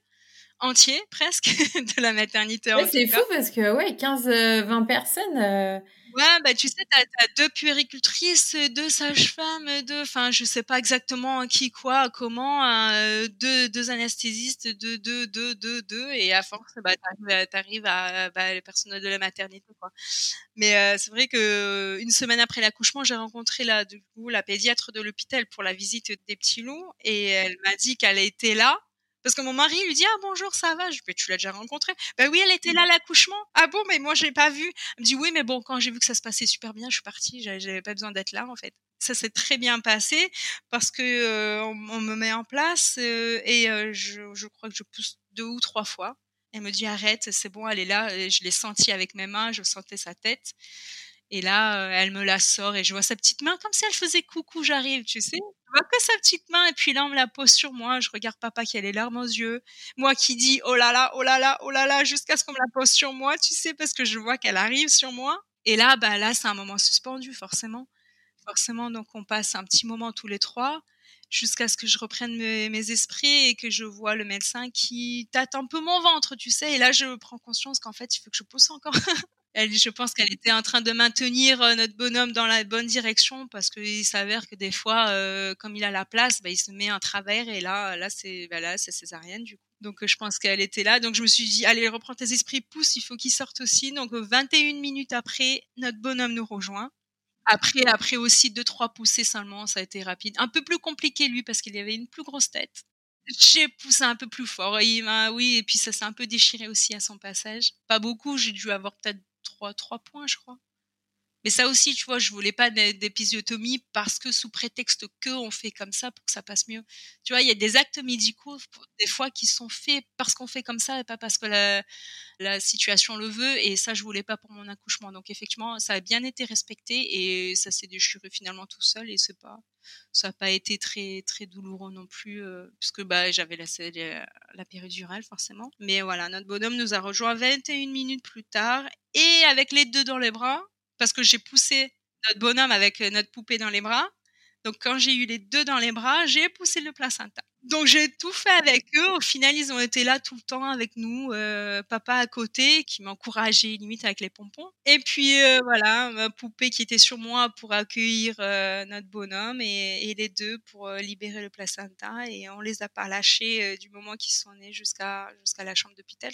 entier, presque, de la maternité. Ouais, c'est fou parce que, ouais, 15-20 personnes. Euh... Ouais, bah, tu sais, tu as, deux puéricultrices, deux sages-femmes, deux, enfin, je sais pas exactement qui, quoi, comment, euh, deux, deux anesthésistes, deux, deux, deux, deux, deux, et à force, bah, t'arrives à, bah, le personnel de la maternité, quoi. Mais euh, c'est vrai que une semaine après l'accouchement, j'ai rencontré la, du coup, la pédiatre de l'hôpital pour la visite des petits loups, et elle m'a dit qu'elle était là parce que mon mari lui dit ah bonjour ça va? Je dis tu l'as déjà rencontrée bah oui elle était là à l'accouchement. Ah bon mais moi j'ai pas vu elle me dit oui mais bon quand j'ai vu que ça se passait super bien je suis partie j'avais pas besoin d'être là en fait. Ça s'est très bien passé parce que euh, on, me met en place euh, et euh, je, je crois que je pousse deux ou trois fois. Elle me dit arrête c'est bon elle est là. Et je l'ai senti avec mes mains je sentais sa tête et là, elle me la sort et je vois sa petite main comme si elle faisait coucou, j'arrive, tu sais. Je vois que sa petite main et puis là, on me la pose sur moi. Je regarde papa qui a les larmes aux yeux. Moi qui dis oh là là, oh là là, oh là là, jusqu'à ce qu'on me la pose sur moi, tu sais, parce que je vois qu'elle arrive sur moi. Et là, bah là, c'est un moment suspendu, forcément. Forcément, donc on passe un petit moment tous les trois jusqu'à ce que je reprenne mes, mes, esprits et que je vois le médecin qui tâte un peu mon ventre, tu sais. Et là, je prends conscience qu'en fait, il faut que je pousse encore. Elle, je pense qu'elle était en train de maintenir euh, notre bonhomme dans la bonne direction parce qu'il s'avère que des fois, euh, comme il a la place, bah, il se met en travers et là, là c'est, bah, là césarienne du coup. Donc je pense qu'elle était là. Donc je me suis dit, allez, reprends tes esprits, pousse, il faut qu'il sorte aussi. Donc 21 minutes après, notre bonhomme nous rejoint. Après, après aussi deux trois poussées seulement, ça a été rapide. Un peu plus compliqué lui parce qu'il avait une plus grosse tête. J'ai poussé un peu plus fort. Il oui, et puis ça s'est un peu déchiré aussi à son passage. Pas beaucoup, j'ai dû avoir peut-être trois, trois points, je crois. Mais ça aussi, tu vois, je voulais pas d'épisiotomie parce que sous prétexte que on fait comme ça pour que ça passe mieux. Tu vois, il y a des actes médicaux des fois qui sont faits parce qu'on fait comme ça et pas parce que la, situation le veut. Et ça, je voulais pas pour mon accouchement. Donc effectivement, ça a bien été respecté et ça s'est déchiré finalement tout seul et c'est pas, ça n'a pas été très très douloureux non plus euh, puisque bah j'avais la, la, la péridurale forcément. Mais voilà, notre bonhomme nous a rejoint 21 minutes plus tard et avec les deux dans les bras parce que j'ai poussé notre bonhomme avec notre poupée dans les bras. Donc quand j'ai eu les deux dans les bras, j'ai poussé le placenta. Donc j'ai tout fait avec eux. Au final, ils ont été là tout le temps avec nous, euh, papa à côté qui m'encourageait limite avec les pompons. Et puis euh, voilà, ma poupée qui était sur moi pour accueillir euh, notre bonhomme et, les deux pour libérer le placenta. Et on les a pas lâchés du moment qu'ils sont nés jusqu'à jusqu'à la chambre d'hôpital.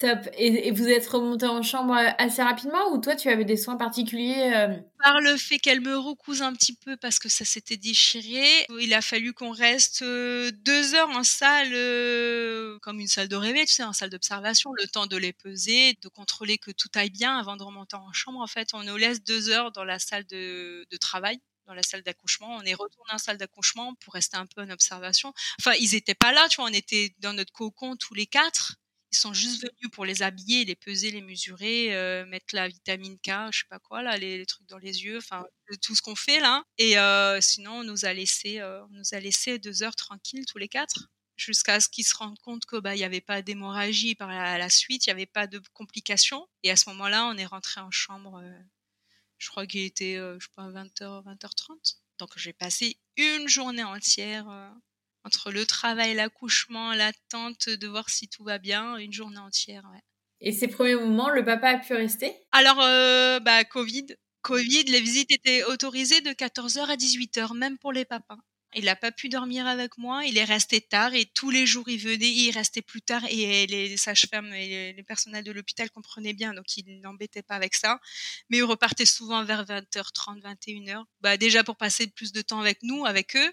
Top. Et, vous êtes remonté en chambre euh, assez rapidement ou toi tu avais des soins particuliers euh? Par le fait qu'elle me recouse un petit peu parce que ça s'était déchiré, il a fallu qu'on reste euh, deux heures en salle, comme une salle de réveil, tu sais, en salle d'observation, le temps de les peser, de contrôler que tout aille bien avant de remonter en chambre. En fait, on nous laisse deux heures dans la salle de, de travail dans la salle d'accouchement. On est retourné en salle d'accouchement pour rester un peu en observation. Enfin, ils étaient pas là, tu vois, on était dans notre cocon tous les quatre. Ils sont juste venus pour les habiller, les peser, les mesurer, euh, mettre la vitamine K, je sais pas quoi là, les, trucs dans les yeux, enfin tout ce qu'on fait là. Et euh, sinon, on nous a laissé, euh, on nous a laissé deux heures tranquilles tous les quatre jusqu'à ce qu'ils se rendent compte que bah il y avait pas d'hémorragie par la, suite, il y avait pas de complications. Et à ce moment-là, on est rentré en chambre. je crois qu'il était, je sais pas, 20h, 20h30. Donc j'ai passé une journée entière entre le travail, l'accouchement, l'attente de voir si tout va bien, une journée entière. Ouais. Et ces premiers moments, le papa a pu rester? Alors, euh, bah, Covid. Covid, les visites étaient autorisées de 14h à 18h, même pour les papas. Il n'a pas pu dormir avec moi, il est resté tard et tous les jours il venait, il restait plus tard et les sages-femmes et les personnels de l'hôpital comprenaient bien, donc il n'embêtait pas avec ça. Mais il repartait souvent vers 20h30, 21h. Bah, déjà pour passer plus de temps avec nous, avec eux,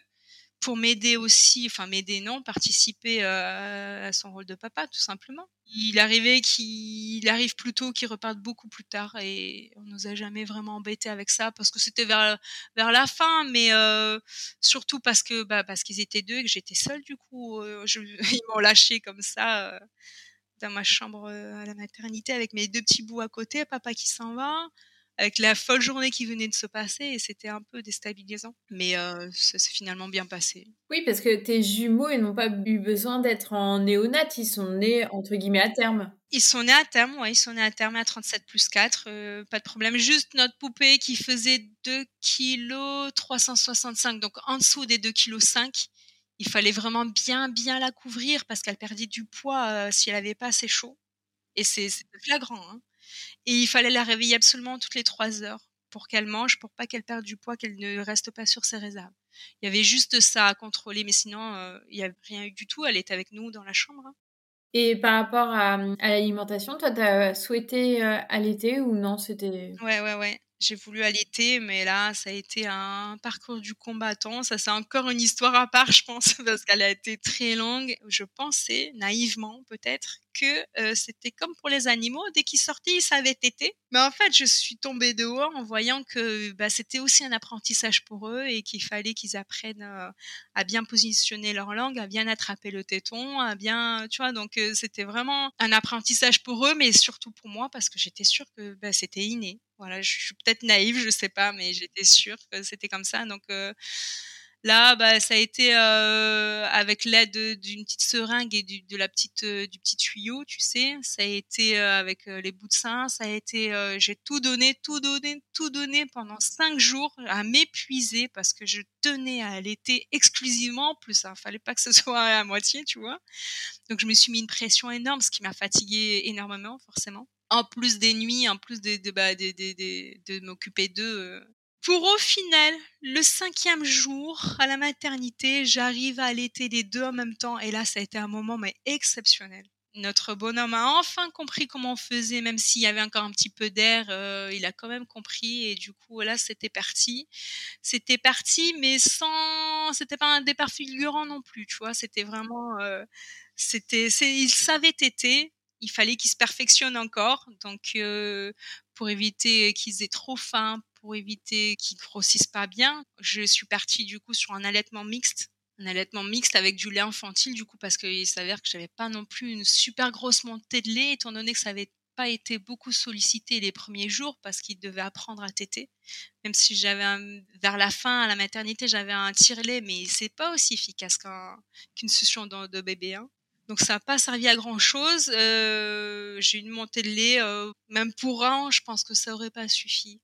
pour m'aider aussi, enfin m'aider non, participer euh, à son rôle de papa tout simplement. Il arrivait qu'il arrive plus tôt, qu'il reparte beaucoup plus tard et on nous a jamais vraiment embêté avec ça parce que c'était vers vers la fin, mais euh, surtout parce que bah, parce qu'ils étaient deux et que j'étais seule du coup, euh, ils m'ont lâché comme ça dans ma chambre à la maternité avec mes deux petits bouts à côté, papa qui s'en va avec la folle journée qui venait de se passer et c'était un peu déstabilisant. Mais euh, ça s'est finalement bien passé. Oui, parce que tes jumeaux, ils n'ont pas eu besoin d'être en néonat, ils sont nés entre guillemets à terme. Ils sont nés à terme, ouais, ils sont nés à terme à 37 plus 4, euh, pas de problème. Juste notre poupée qui faisait 2 kg 365, donc en dessous des 2 kg 5. Il fallait vraiment bien, bien la couvrir parce qu'elle perdait du poids euh, si elle avait pas assez chaud. Et c'est flagrant. Hein. Et il fallait la réveiller absolument toutes les trois heures pour qu'elle mange, pour pas qu'elle perde du poids, qu'elle ne reste pas sur ses réserves. Il y avait juste ça à contrôler, mais sinon, euh, il n'y avait rien eu du tout. Elle était avec nous dans la chambre. Hein. Et par rapport à, l'alimentation, toi, tu as souhaité euh, allaiter ou non? C'était. Ouais, ouais, ouais. J'ai voulu allaiter, mais là, ça a été un parcours du combattant. Ça, c'est encore une histoire à part, je pense, parce qu'elle a été très longue. Je pensais, naïvement peut-être, que euh, c'était comme pour les animaux. Dès qu'ils sortaient, ils savaient téter. Mais en fait, je suis tombée dehors en voyant que bah, c'était aussi un apprentissage pour eux et qu'il fallait qu'ils apprennent euh, à bien positionner leur langue, à bien attraper le téton, à bien, tu vois. Donc, euh, c'était vraiment un apprentissage pour eux, mais surtout pour moi parce que j'étais sûre que bah, c'était inné. Voilà, je suis peut-être naïve, je sais pas, mais j'étais sûre que c'était comme ça. Donc Là, bah, ça a été euh, avec l'aide d'une petite seringue et du, de la petite, euh, du petit tuyau, tu sais. Ça a été euh, avec les bouts de sein. Ça a été, j'ai tout donné, tout donné, tout donné pendant cinq jours à m'épuiser parce que je tenais à allaiter exclusivement. En plus, il fallait pas que ce soit à moitié, tu vois. Donc, je me suis mis une pression énorme, ce qui m'a fatiguée énormément, forcément en plus des nuits, en plus de, de, bah, de, de, de m'occuper d'eux pour au final, le cinquième jour à la maternité, j'arrive à allaiter les deux en même temps et là, ça a été un moment mais exceptionnel. Notre bonhomme a enfin compris comment on faisait, même s'il y avait encore un petit peu d'air, euh, il a quand même compris et du coup là c'était parti. C'était parti, mais sans, c'était pas un départ fulgurant non plus, tu vois. C'était vraiment, euh, c'était, il savait téter, il fallait qu'il se perfectionne encore, donc euh, pour éviter qu'ils aient trop faim, pour éviter qu'ils grossissent pas bien, je suis partie du coup sur un allaitement mixte. Un allaitement mixte avec du lait infantile du coup parce qu'il s'avère que j'avais pas non plus une super grosse montée de lait étant donné que ça avait pas été beaucoup sollicité les premiers jours parce qu'il devait apprendre à téter. Même si j'avais vers la fin à la maternité j'avais un tire-lait mais c'est pas aussi efficace qu'une succion de, bébé hein. donc ça n'a pas servi à grand chose euh, j'ai une montée de lait euh, même pour un je pense que ça aurait pas suffi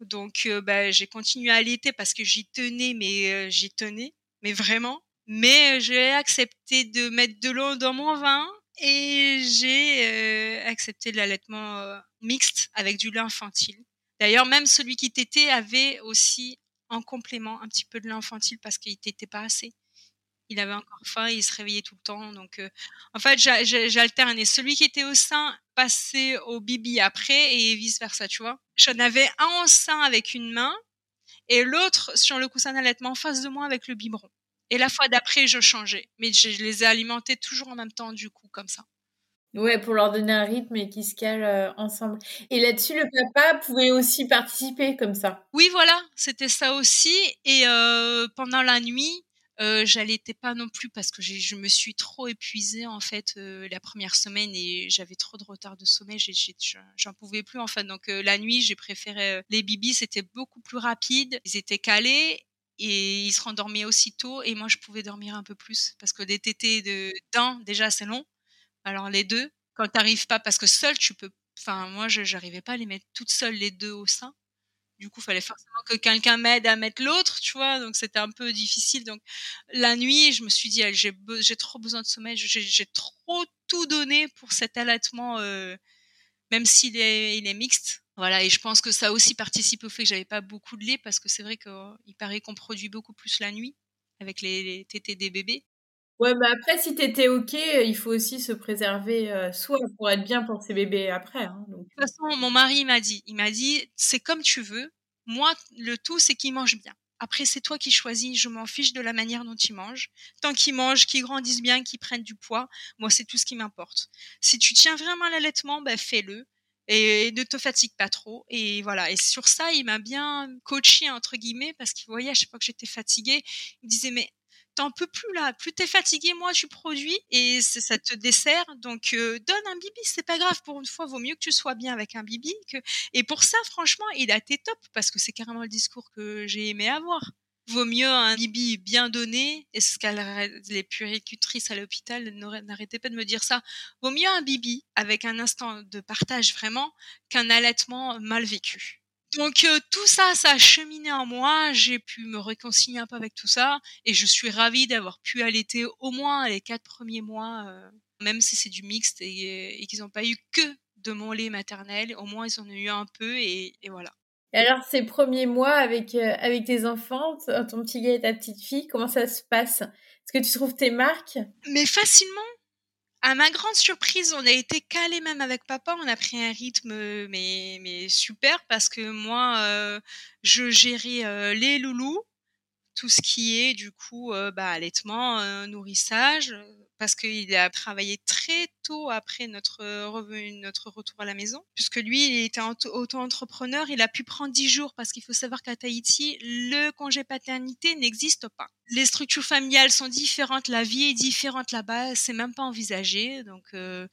Donc, bah, j'ai continué à allaiter parce que j'y tenais, mais j'y tenais, mais vraiment. Mais j'ai accepté de mettre de l'eau dans mon vin et j'ai accepté l'allaitement mixte avec du lait infantile. D'ailleurs, même celui qui t'était avait aussi en complément un petit peu de lait infantile parce qu'il t'était pas assez il avait encore faim, il se réveillait tout le temps. Donc, euh, en fait, j'alternais. Celui qui était au sein passait au bibi après et vice versa, tu vois. J'en avais un au sein avec une main et l'autre sur le coussin d'allaitement en face de moi avec le biberon. Et la fois d'après, je changeais. Mais je les ai alimentés toujours en même temps, du coup, comme ça. Ouais, pour leur donner un rythme et qu'ils se calent euh, ensemble. Et là-dessus, le papa pouvait aussi participer comme ça. Oui, voilà, c'était ça aussi. Et euh, pendant la nuit, euh, j'allaitais pas non plus parce que je me suis trop épuisée en fait euh, la première semaine et j'avais trop de retard de sommeil. J'en pouvais plus en fait. Donc euh, la nuit, j'ai préféré euh, les bibis. C'était beaucoup plus rapide. Ils étaient calés et ils se rendormaient aussitôt et moi je pouvais dormir un peu plus parce que les tétés de d'un déjà c'est long. Alors les deux, quand t'arrives pas parce que seul tu peux. Enfin moi je j'arrivais pas à les mettre toutes seules les deux au sein. Du coup, il fallait forcément que quelqu'un m'aide à mettre l'autre, tu vois. Donc, c'était un peu difficile. Donc, la nuit, je me suis dit, j'ai, trop besoin de sommeil. J'ai, trop tout donné pour cet allaitement, euh, même s'il est, il est mixte. Voilà. Et je pense que ça aussi participe au fait que j'avais pas beaucoup de lait parce que c'est vrai qu'il paraît qu'on produit beaucoup plus la nuit avec les, les tétés des bébés. Ouais, mais après, si t'étais OK, il faut aussi se préserver euh, soi pour être bien pour ses bébés après. Hein, de toute façon, mon mari m'a dit, il m'a dit, c'est comme tu veux. Moi, le tout, c'est qu'il mange bien. Après, c'est toi qui choisis. Je m'en fiche de la manière dont il mange. Tant qu'il mange, qu'il grandisse bien, qu'il prenne du poids, moi, c'est tout ce qui m'importe. Si tu tiens vraiment à l'allaitement, ben, fais-le et ne te fatigue pas trop. Et voilà. Et sur ça, il m'a bien coaché entre guillemets parce qu'il voyait à chaque fois que j'étais fatiguée, il me disait mais t'en peux plus là, plus t'es fatigué, moi tu produis et ça te dessert. Donc euh, donne un bibi, c'est pas grave. Pour une fois, vaut mieux que tu sois bien avec un bibi. Que... Et pour ça, franchement, il a été top parce que c'est carrément le discours que j'ai aimé avoir. Vaut mieux un bibi bien donné, et ce qu'elles les puricultrices à l'hôpital n'arrêtaient pas de me dire ça? Vaut mieux un bibi avec un instant de partage vraiment qu'un allaitement mal vécu. Donc euh, tout ça, ça a cheminé en moi. J'ai pu me réconcilier un peu avec tout ça, et je suis ravie d'avoir pu allaiter au moins les quatre premiers mois, euh, même si c'est du mixte et, qu'ils n'ont pas eu que de mon lait maternel. Au moins ils en ont eu un peu, et, voilà. Et alors ces premiers mois avec euh, avec tes enfants, ton petit gars et ta petite fille, comment ça se passe? Est-ce que tu trouves tes marques? Mais facilement à ma grande surprise, on a été calé même avec papa. On a pris un rythme mais mais super parce que moi, euh, je gérais euh, les loulous, tout ce qui est du coup euh, bah, allaitement, nourrissage, parce qu'il a travaillé très tôt après notre revenu, notre retour à la maison, puisque lui, il était auto-entrepreneur, il a pu prendre 10 jours parce qu'il faut savoir qu'à Tahiti, le congé paternité n'existe pas. Les structures familiales sont différentes, la vie est différente là-bas, c'est même pas envisagé, donc euh,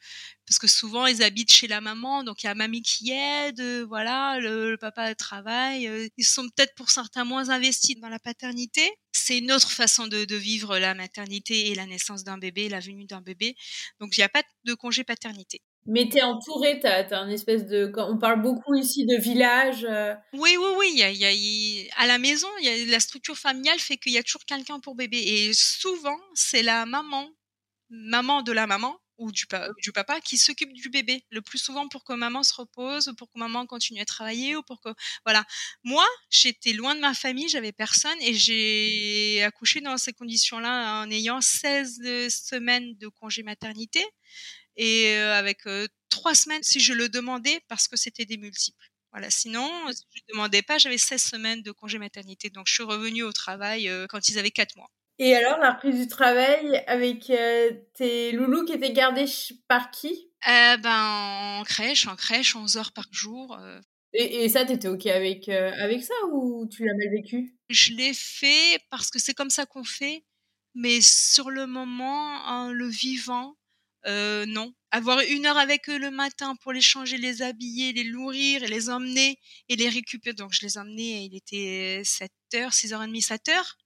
parce que souvent ils habitent chez la maman, donc il y a mamie qui aide, voilà, le, papa travaille, euh, ils sont peut-être pour certains moins investis dans la paternité, c'est une autre façon de, vivre la maternité et la naissance d'un bébé, la venue d'un bébé. Donc, il n'y a pas de congé paternité. Mais tu es entouré, tu as, un espèce de... On parle beaucoup ici de village. Euh. Oui, oui, oui. Y y à la maison, y a, la structure familiale fait qu'il y a toujours quelqu'un pour bébé. Et souvent, c'est la maman, maman de la maman, ou du, du papa qui s'occupe du bébé le plus souvent pour que maman se repose, pour que maman continue à travailler ou pour que voilà. Moi, j'étais loin de ma famille, j'avais personne et j'ai accouché dans ces conditions-là en ayant 16 semaines de congé maternité et euh, avec euh, trois semaines si je le demandais parce que c'était des multiples. Voilà, sinon, si je ne demandais pas, j'avais 16 semaines de congé maternité. Donc, je suis revenue au travail euh, quand ils avaient quatre mois. Et alors, la reprise du travail avec euh, tes loulous qui étaient gardés par qui? Euh, Ben, en crèche, en crèche, 11 heures par jour. Euh. Et, et, ça, t'étais OK avec, avec ça ou tu l'as mal vécu? Je l'ai fait parce que c'est comme ça qu'on fait. Mais sur le moment, le vivant, non. Avoir une heure avec eux le matin pour les changer, les habiller, les nourrir, et les emmener et les récupérer. Donc, je les emmenais, il était 7 heures, 6h30, 7 heures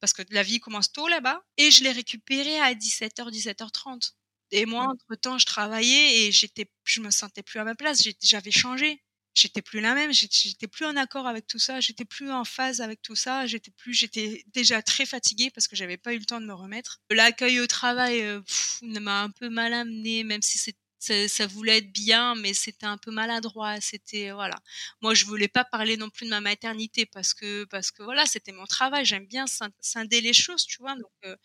parce que la vie commence tôt là-bas. Et je l'ai récupéré à 17h, 17h30. Et moi, entre-temps, je travaillais et j'étais, je me sentais plus à ma place. J'avais changé. j'étais plus la même, j'étais plus en accord avec tout ça, j'étais plus en phase avec tout ça, j'étais plus, j'étais déjà très fatiguée parce que j'avais pas eu le temps de me remettre. L'accueil au travail euh, m'a un peu mal amené, même si c'est ça, ça, voulait être bien, mais c'était un peu maladroit. C'était voilà. Moi, je voulais pas parler non plus de ma maternité parce que parce que voilà, c'était mon travail. J'aime bien scinder les choses, tu vois. Donc euh,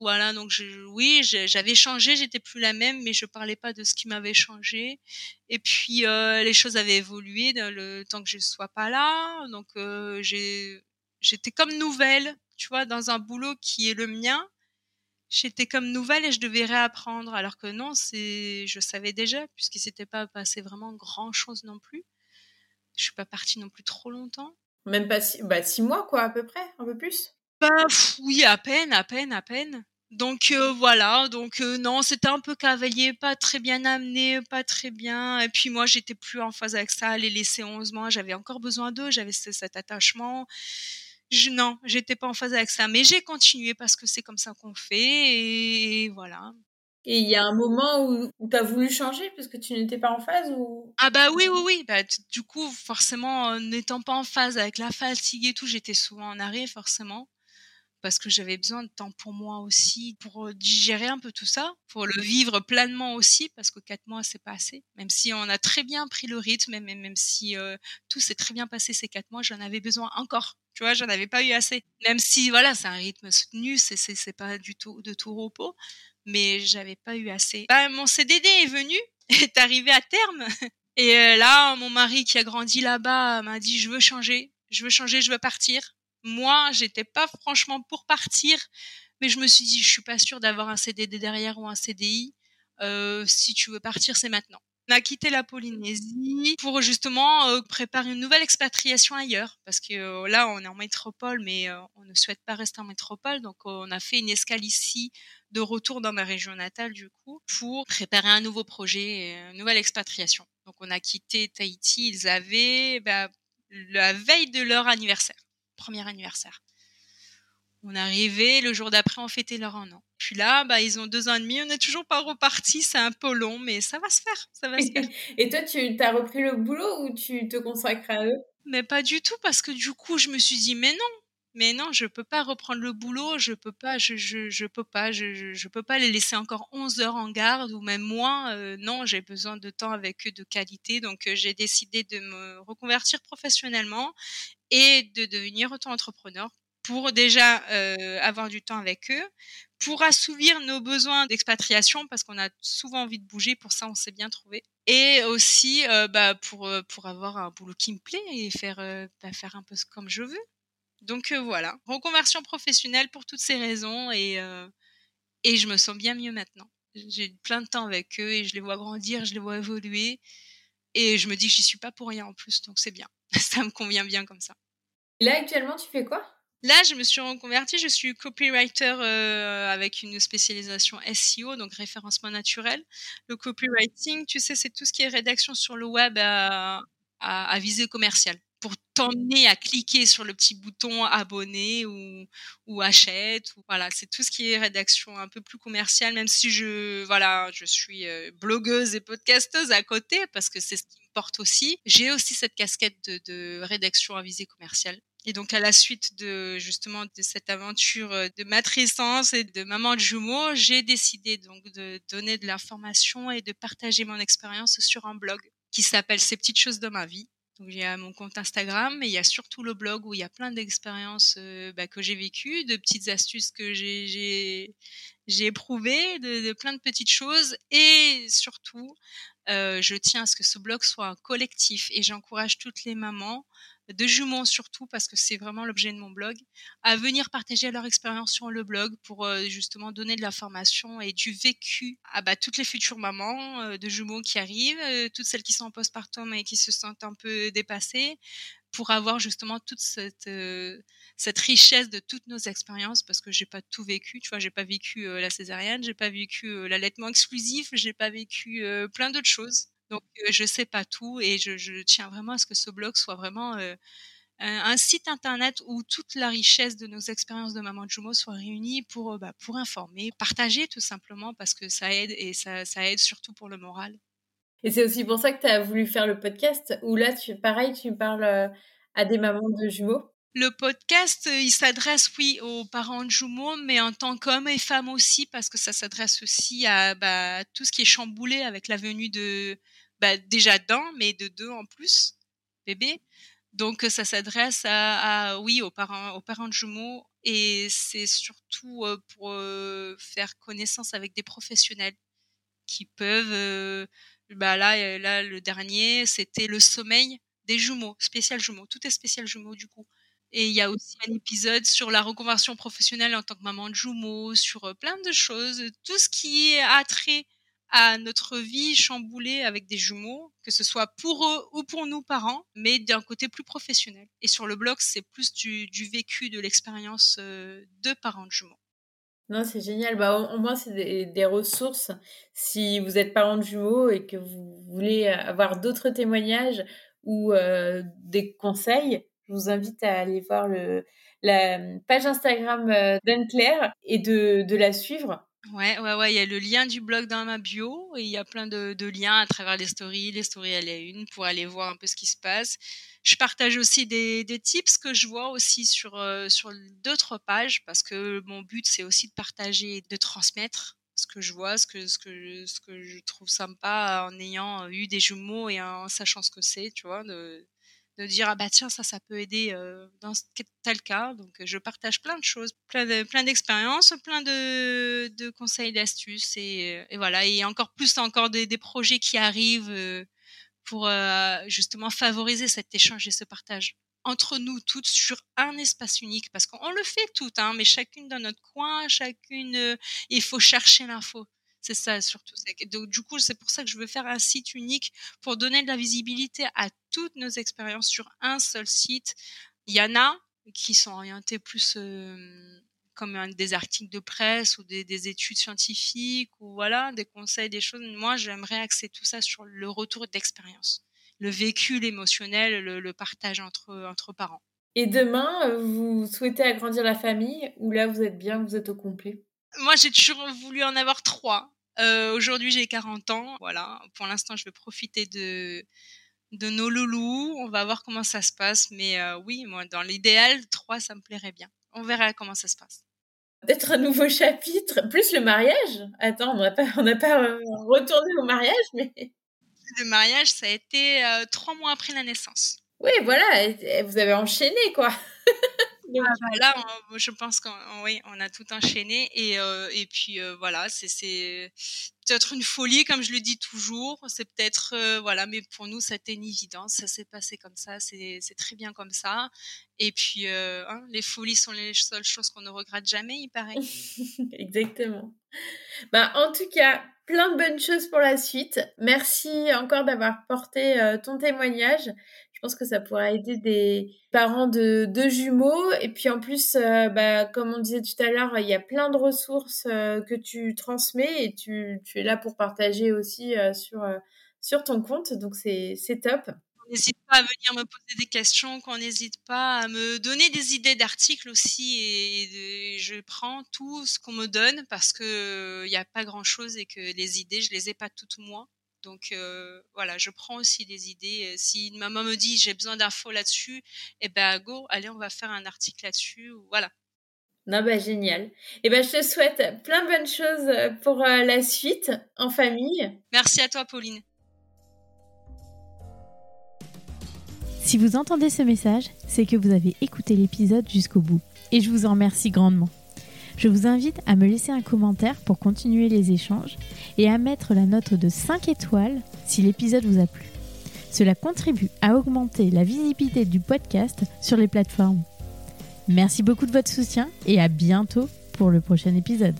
voilà, donc je, oui, j'avais changé, j'étais plus la même, mais je parlais pas de ce qui m'avait changé. Et puis euh, les choses avaient évolué le temps que je sois pas là, donc euh, j'étais comme nouvelle, tu vois, dans un boulot qui est le mien. J'étais comme nouvelle et je devais réapprendre, alors que non, c'est, je savais déjà puisqu'il s'était pas passé vraiment grand chose non plus. Je suis pas partie non plus trop longtemps. Même pas six, bah, six mois quoi, à peu près, un peu plus? Bah oui, à peine, à peine, à peine. Donc euh, voilà, donc euh, non, c'était un peu cavalier, pas très bien amené, pas très bien. Et puis moi, j'étais plus en phase avec ça. Les laisser 11 mois, j'avais encore besoin d'eux, j'avais cet attachement. Je, non, j'étais pas en phase avec ça, mais j'ai continué parce que c'est comme ça qu'on fait et, voilà. Et il y a un moment où, où tu as voulu changer parce que tu n'étais pas en phase ou? Ah bah oui oui oui, bah du coup forcément n'étant pas en phase avec la fatigue et tout, j'étais souvent en arrêt forcément parce que j'avais besoin de temps pour moi aussi, pour euh, digérer un peu tout ça, pour le vivre pleinement aussi, parce que quatre mois, c'est pas assez. Même si on a très bien pris le rythme, même, même si euh, tout s'est très bien passé ces quatre mois, j'en avais besoin encore. Tu vois, j'en avais pas eu assez. Même si, voilà, c'est un rythme soutenu, c'est, pas du tout de tout repos, mais j'avais pas eu assez. Bah, mon CDD est venu, est arrivé à terme. Et euh, là, mon mari qui a grandi là-bas m'a dit, je veux changer, je veux changer, je veux partir moi, j'étais pas franchement pour partir, mais je me suis dit, je suis pas sûre d'avoir un CDD derrière ou un CDI. Euh, si tu veux partir, c'est maintenant. On a quitté la Polynésie pour justement euh, préparer une nouvelle expatriation ailleurs, parce que euh, là, on est en métropole, mais euh, on ne souhaite pas rester en métropole, donc on a fait une escale ici de retour dans ma région natale du coup pour préparer un nouveau projet, une nouvelle expatriation. Donc on a quitté Tahiti, ils avaient bah, la veille de leur anniversaire premier anniversaire. On arrivait, le jour d'après, on fêtait leur un an. Puis là, bah, ils ont deux ans et demi, on n'est toujours pas reparti, c'est un peu long, mais ça va se faire, ça va se faire. et toi, tu as repris le boulot ou tu te consacres à eux? Mais pas du tout, parce que du coup, je me suis dit, mais non, mais non, je peux pas reprendre le boulot, je peux pas, je, je, je peux pas, je, je, peux pas les laisser encore 11 heures en garde ou même moins. Euh, non, j'ai besoin de temps avec eux de qualité, donc euh, j'ai décidé de me reconvertir professionnellement et de devenir auto-entrepreneur pour déjà euh, avoir du temps avec eux, pour assouvir nos besoins d'expatriation parce qu'on a souvent envie de bouger, pour ça on s'est bien trouvé, et aussi euh, bah, pour euh, pour avoir un boulot qui me plaît et faire bah, faire un peu comme je veux. Donc voilà, reconversion professionnelle pour toutes ces raisons et et je me sens bien mieux maintenant. J'ai plein de temps avec eux et je les vois grandir, je les vois évoluer et je me dis que j'y suis pas pour rien en plus, donc c'est bien. ça me convient bien comme ça. Là, actuellement, tu fais quoi? Là, je me suis reconvertie. Je suis copywriter euh, avec une spécialisation SEO, donc référencement naturel. Le copywriting, tu sais, c'est tout ce qui est rédaction sur le web à, visée commerciale pour t'emmener à cliquer sur le petit bouton abonner ou, ou achète. Voilà, c'est tout ce qui est rédaction un peu plus commerciale, même si je, voilà, je suis euh, blogueuse et podcasteuse à côté parce que c'est ce qui porte aussi. J'ai aussi cette casquette de, rédaction à visée commerciale. Et donc à la suite de justement de cette aventure euh, de matrescence et de maman de jumeaux, j'ai décidé donc de donner de l'information et de partager mon expérience sur un blog qui s'appelle Ces petites choses de ma vie donc il y a mon compte Instagram, mais il y a surtout le blog où il y a plein d'expériences euh, bah, que j'ai vécues, de petites astuces que j'ai éprouvées, de, plein de petites choses, et surtout, euh, je tiens à ce que ce blog soit un collectif, et j'encourage toutes les mamans de jumeaux surtout, parce que c'est vraiment l'objet de mon blog, à venir partager leur expérience sur le blog pour euh, justement donner de l'information et du vécu à bah, toutes les futures mamans euh, de jumeaux qui arrivent, toutes celles qui sont en postpartum et qui se sentent un peu dépassées, pour avoir justement toute cette cette richesse de toutes nos expériences parce que j'ai pas tout vécu tu vois j'ai pas vécu la césarienne j'ai pas vécu l'allaitement exclusif j'ai pas vécu plein d'autres choses donc, je sais pas tout et je, tiens vraiment à ce que ce blog soit vraiment euh, un, site internet où toute la richesse de nos expériences de maman de jumeaux soit réunie pour, bah, pour informer, partager tout simplement parce que ça aide et ça aide surtout pour le moral. Et c'est aussi pour ça que tu as voulu faire le podcast, où là, tu, pareil, tu parles euh, à des mamans de jumeaux le podcast, euh, il s'adresse, oui, aux parents de jumeaux, mais en tant qu'hommes et femmes aussi, parce que ça s'adresse aussi à bah, tout ce qui est chamboulé avec la venue de, bah, déjà d'un, mais de deux en plus, bébé. Donc ça s'adresse à, oui, aux parents, aux parents de jumeaux, et c'est surtout euh, pour faire connaissance avec des professionnels qui peuvent bah là, là, le dernier, c'était le sommeil des jumeaux, spécial jumeaux. Tout est spécial jumeaux du coup. Et il y a aussi un épisode sur la reconversion professionnelle en tant que maman de jumeaux, sur plein de choses, tout ce qui est attrait à notre vie chamboulée avec des jumeaux, que ce soit pour eux ou pour nous parents, mais d'un côté plus professionnel. Et sur le blog, c'est plus du, du vécu, de l'expérience de parents de jumeaux. Non, c'est génial. Bah, au, moins, c'est des, ressources. Si vous êtes parent de jumeaux et que vous voulez avoir d'autres témoignages ou euh, des conseils, je vous invite à aller voir le, la page Instagram euh, d'Anne-Claire et de la suivre. Ouais, ouais, ouais, il y a le lien du blog dans ma bio et il y a plein de, liens à travers les stories. Les stories, elle est une pour aller voir un peu ce qui se passe. Je partage aussi des, des tips que je vois aussi sur, euh, sur d'autres pages parce que mon but, c'est aussi de partager de transmettre ce que je vois, ce que, ce que, ce que je trouve sympa en ayant eu des jumeaux et en sachant ce que c'est, tu vois, de dire ah bah tiens ça ça peut aider euh, dans tel cas. Donc je partage plein de choses plein de plein d'expériences plein de, de conseils d'astuces et, voilà. Et encore plus encore des, projets qui arrivent euh, pour euh, justement favoriser cet échange et ce partage entre nous toutes sur un espace unique. Parce qu'on le fait toutes hein, mais chacune dans notre coin chacune il faut chercher l'info c'est ça surtout. Donc, du coup, c'est pour ça que je veux faire un site unique pour donner de la visibilité à toutes nos expériences sur un seul site. Il y en a qui sont orientés plus euh, comme des articles de presse ou des, études scientifiques ou voilà des conseils, des choses. Moi, j'aimerais axer tout ça sur le retour d'expérience, le vécu, l'émotionnel, le, le, partage entre entre parents. Et demain, euh, vous souhaitez agrandir la famille ou là vous êtes bien, vous êtes au complet? Moi, j'ai toujours voulu en avoir trois. Euh, Aujourd'hui, j'ai 40 ans. Voilà. Pour l'instant, je vais profiter de de nos loulous. On va voir comment ça se passe. Mais euh, oui, moi, dans l'idéal, trois, ça me plairait bien. On verra comment ça se passe. Peut-être un nouveau chapitre, plus le mariage. Attends, on n'a pas, on pas euh, retourné au mariage, mais le mariage, ça a été trois mois après la naissance. Oui, voilà, vous avez enchaîné, quoi. Ah, bah, là, je pense qu'on oui, on a tout enchaîné et, euh, et puis euh, voilà, c'est peut-être une folie comme je le dis toujours. C'est peut-être euh, voilà, mais pour nous, c'était une évidence. Ça s'est passé comme ça, c'est très bien comme ça. Et puis hein, les folies sont les seules choses qu'on ne regrette jamais, il paraît. Exactement. Bah, en tout cas, plein de bonnes choses pour la suite. Merci encore d'avoir porté ton témoignage. Je pense que ça pourra aider des parents de jumeaux. Et puis en plus, euh, bah, comme on disait tout à l'heure, il y a plein de ressources euh, que tu transmets et tu, es là pour partager aussi euh, sur, sur ton compte. Donc c'est top. N'hésite pas à venir me poser des questions, qu'on n'hésite pas à me donner des idées d'articles aussi. Et, je prends tout ce qu'on me donne parce qu'il n'y a pas grand-chose et que les idées, je les ai pas toutes moi. Donc euh, voilà, je prends aussi les idées. Si une maman me dit j'ai besoin d'infos là-dessus, eh ben go, allez, on va faire un article là-dessus. Voilà. Non, bah génial. Et eh ben je te souhaite plein de bonnes choses pour euh, la suite en famille. Merci à toi, Pauline. Si vous entendez ce message, c'est que vous avez écouté l'épisode jusqu'au bout. Et je vous en remercie grandement. Je vous invite à me laisser un commentaire pour continuer les échanges et à mettre la note de 5 étoiles si l'épisode vous a plu. Cela contribue à augmenter la visibilité du podcast sur les plateformes. Merci beaucoup de votre soutien et à bientôt pour le prochain épisode.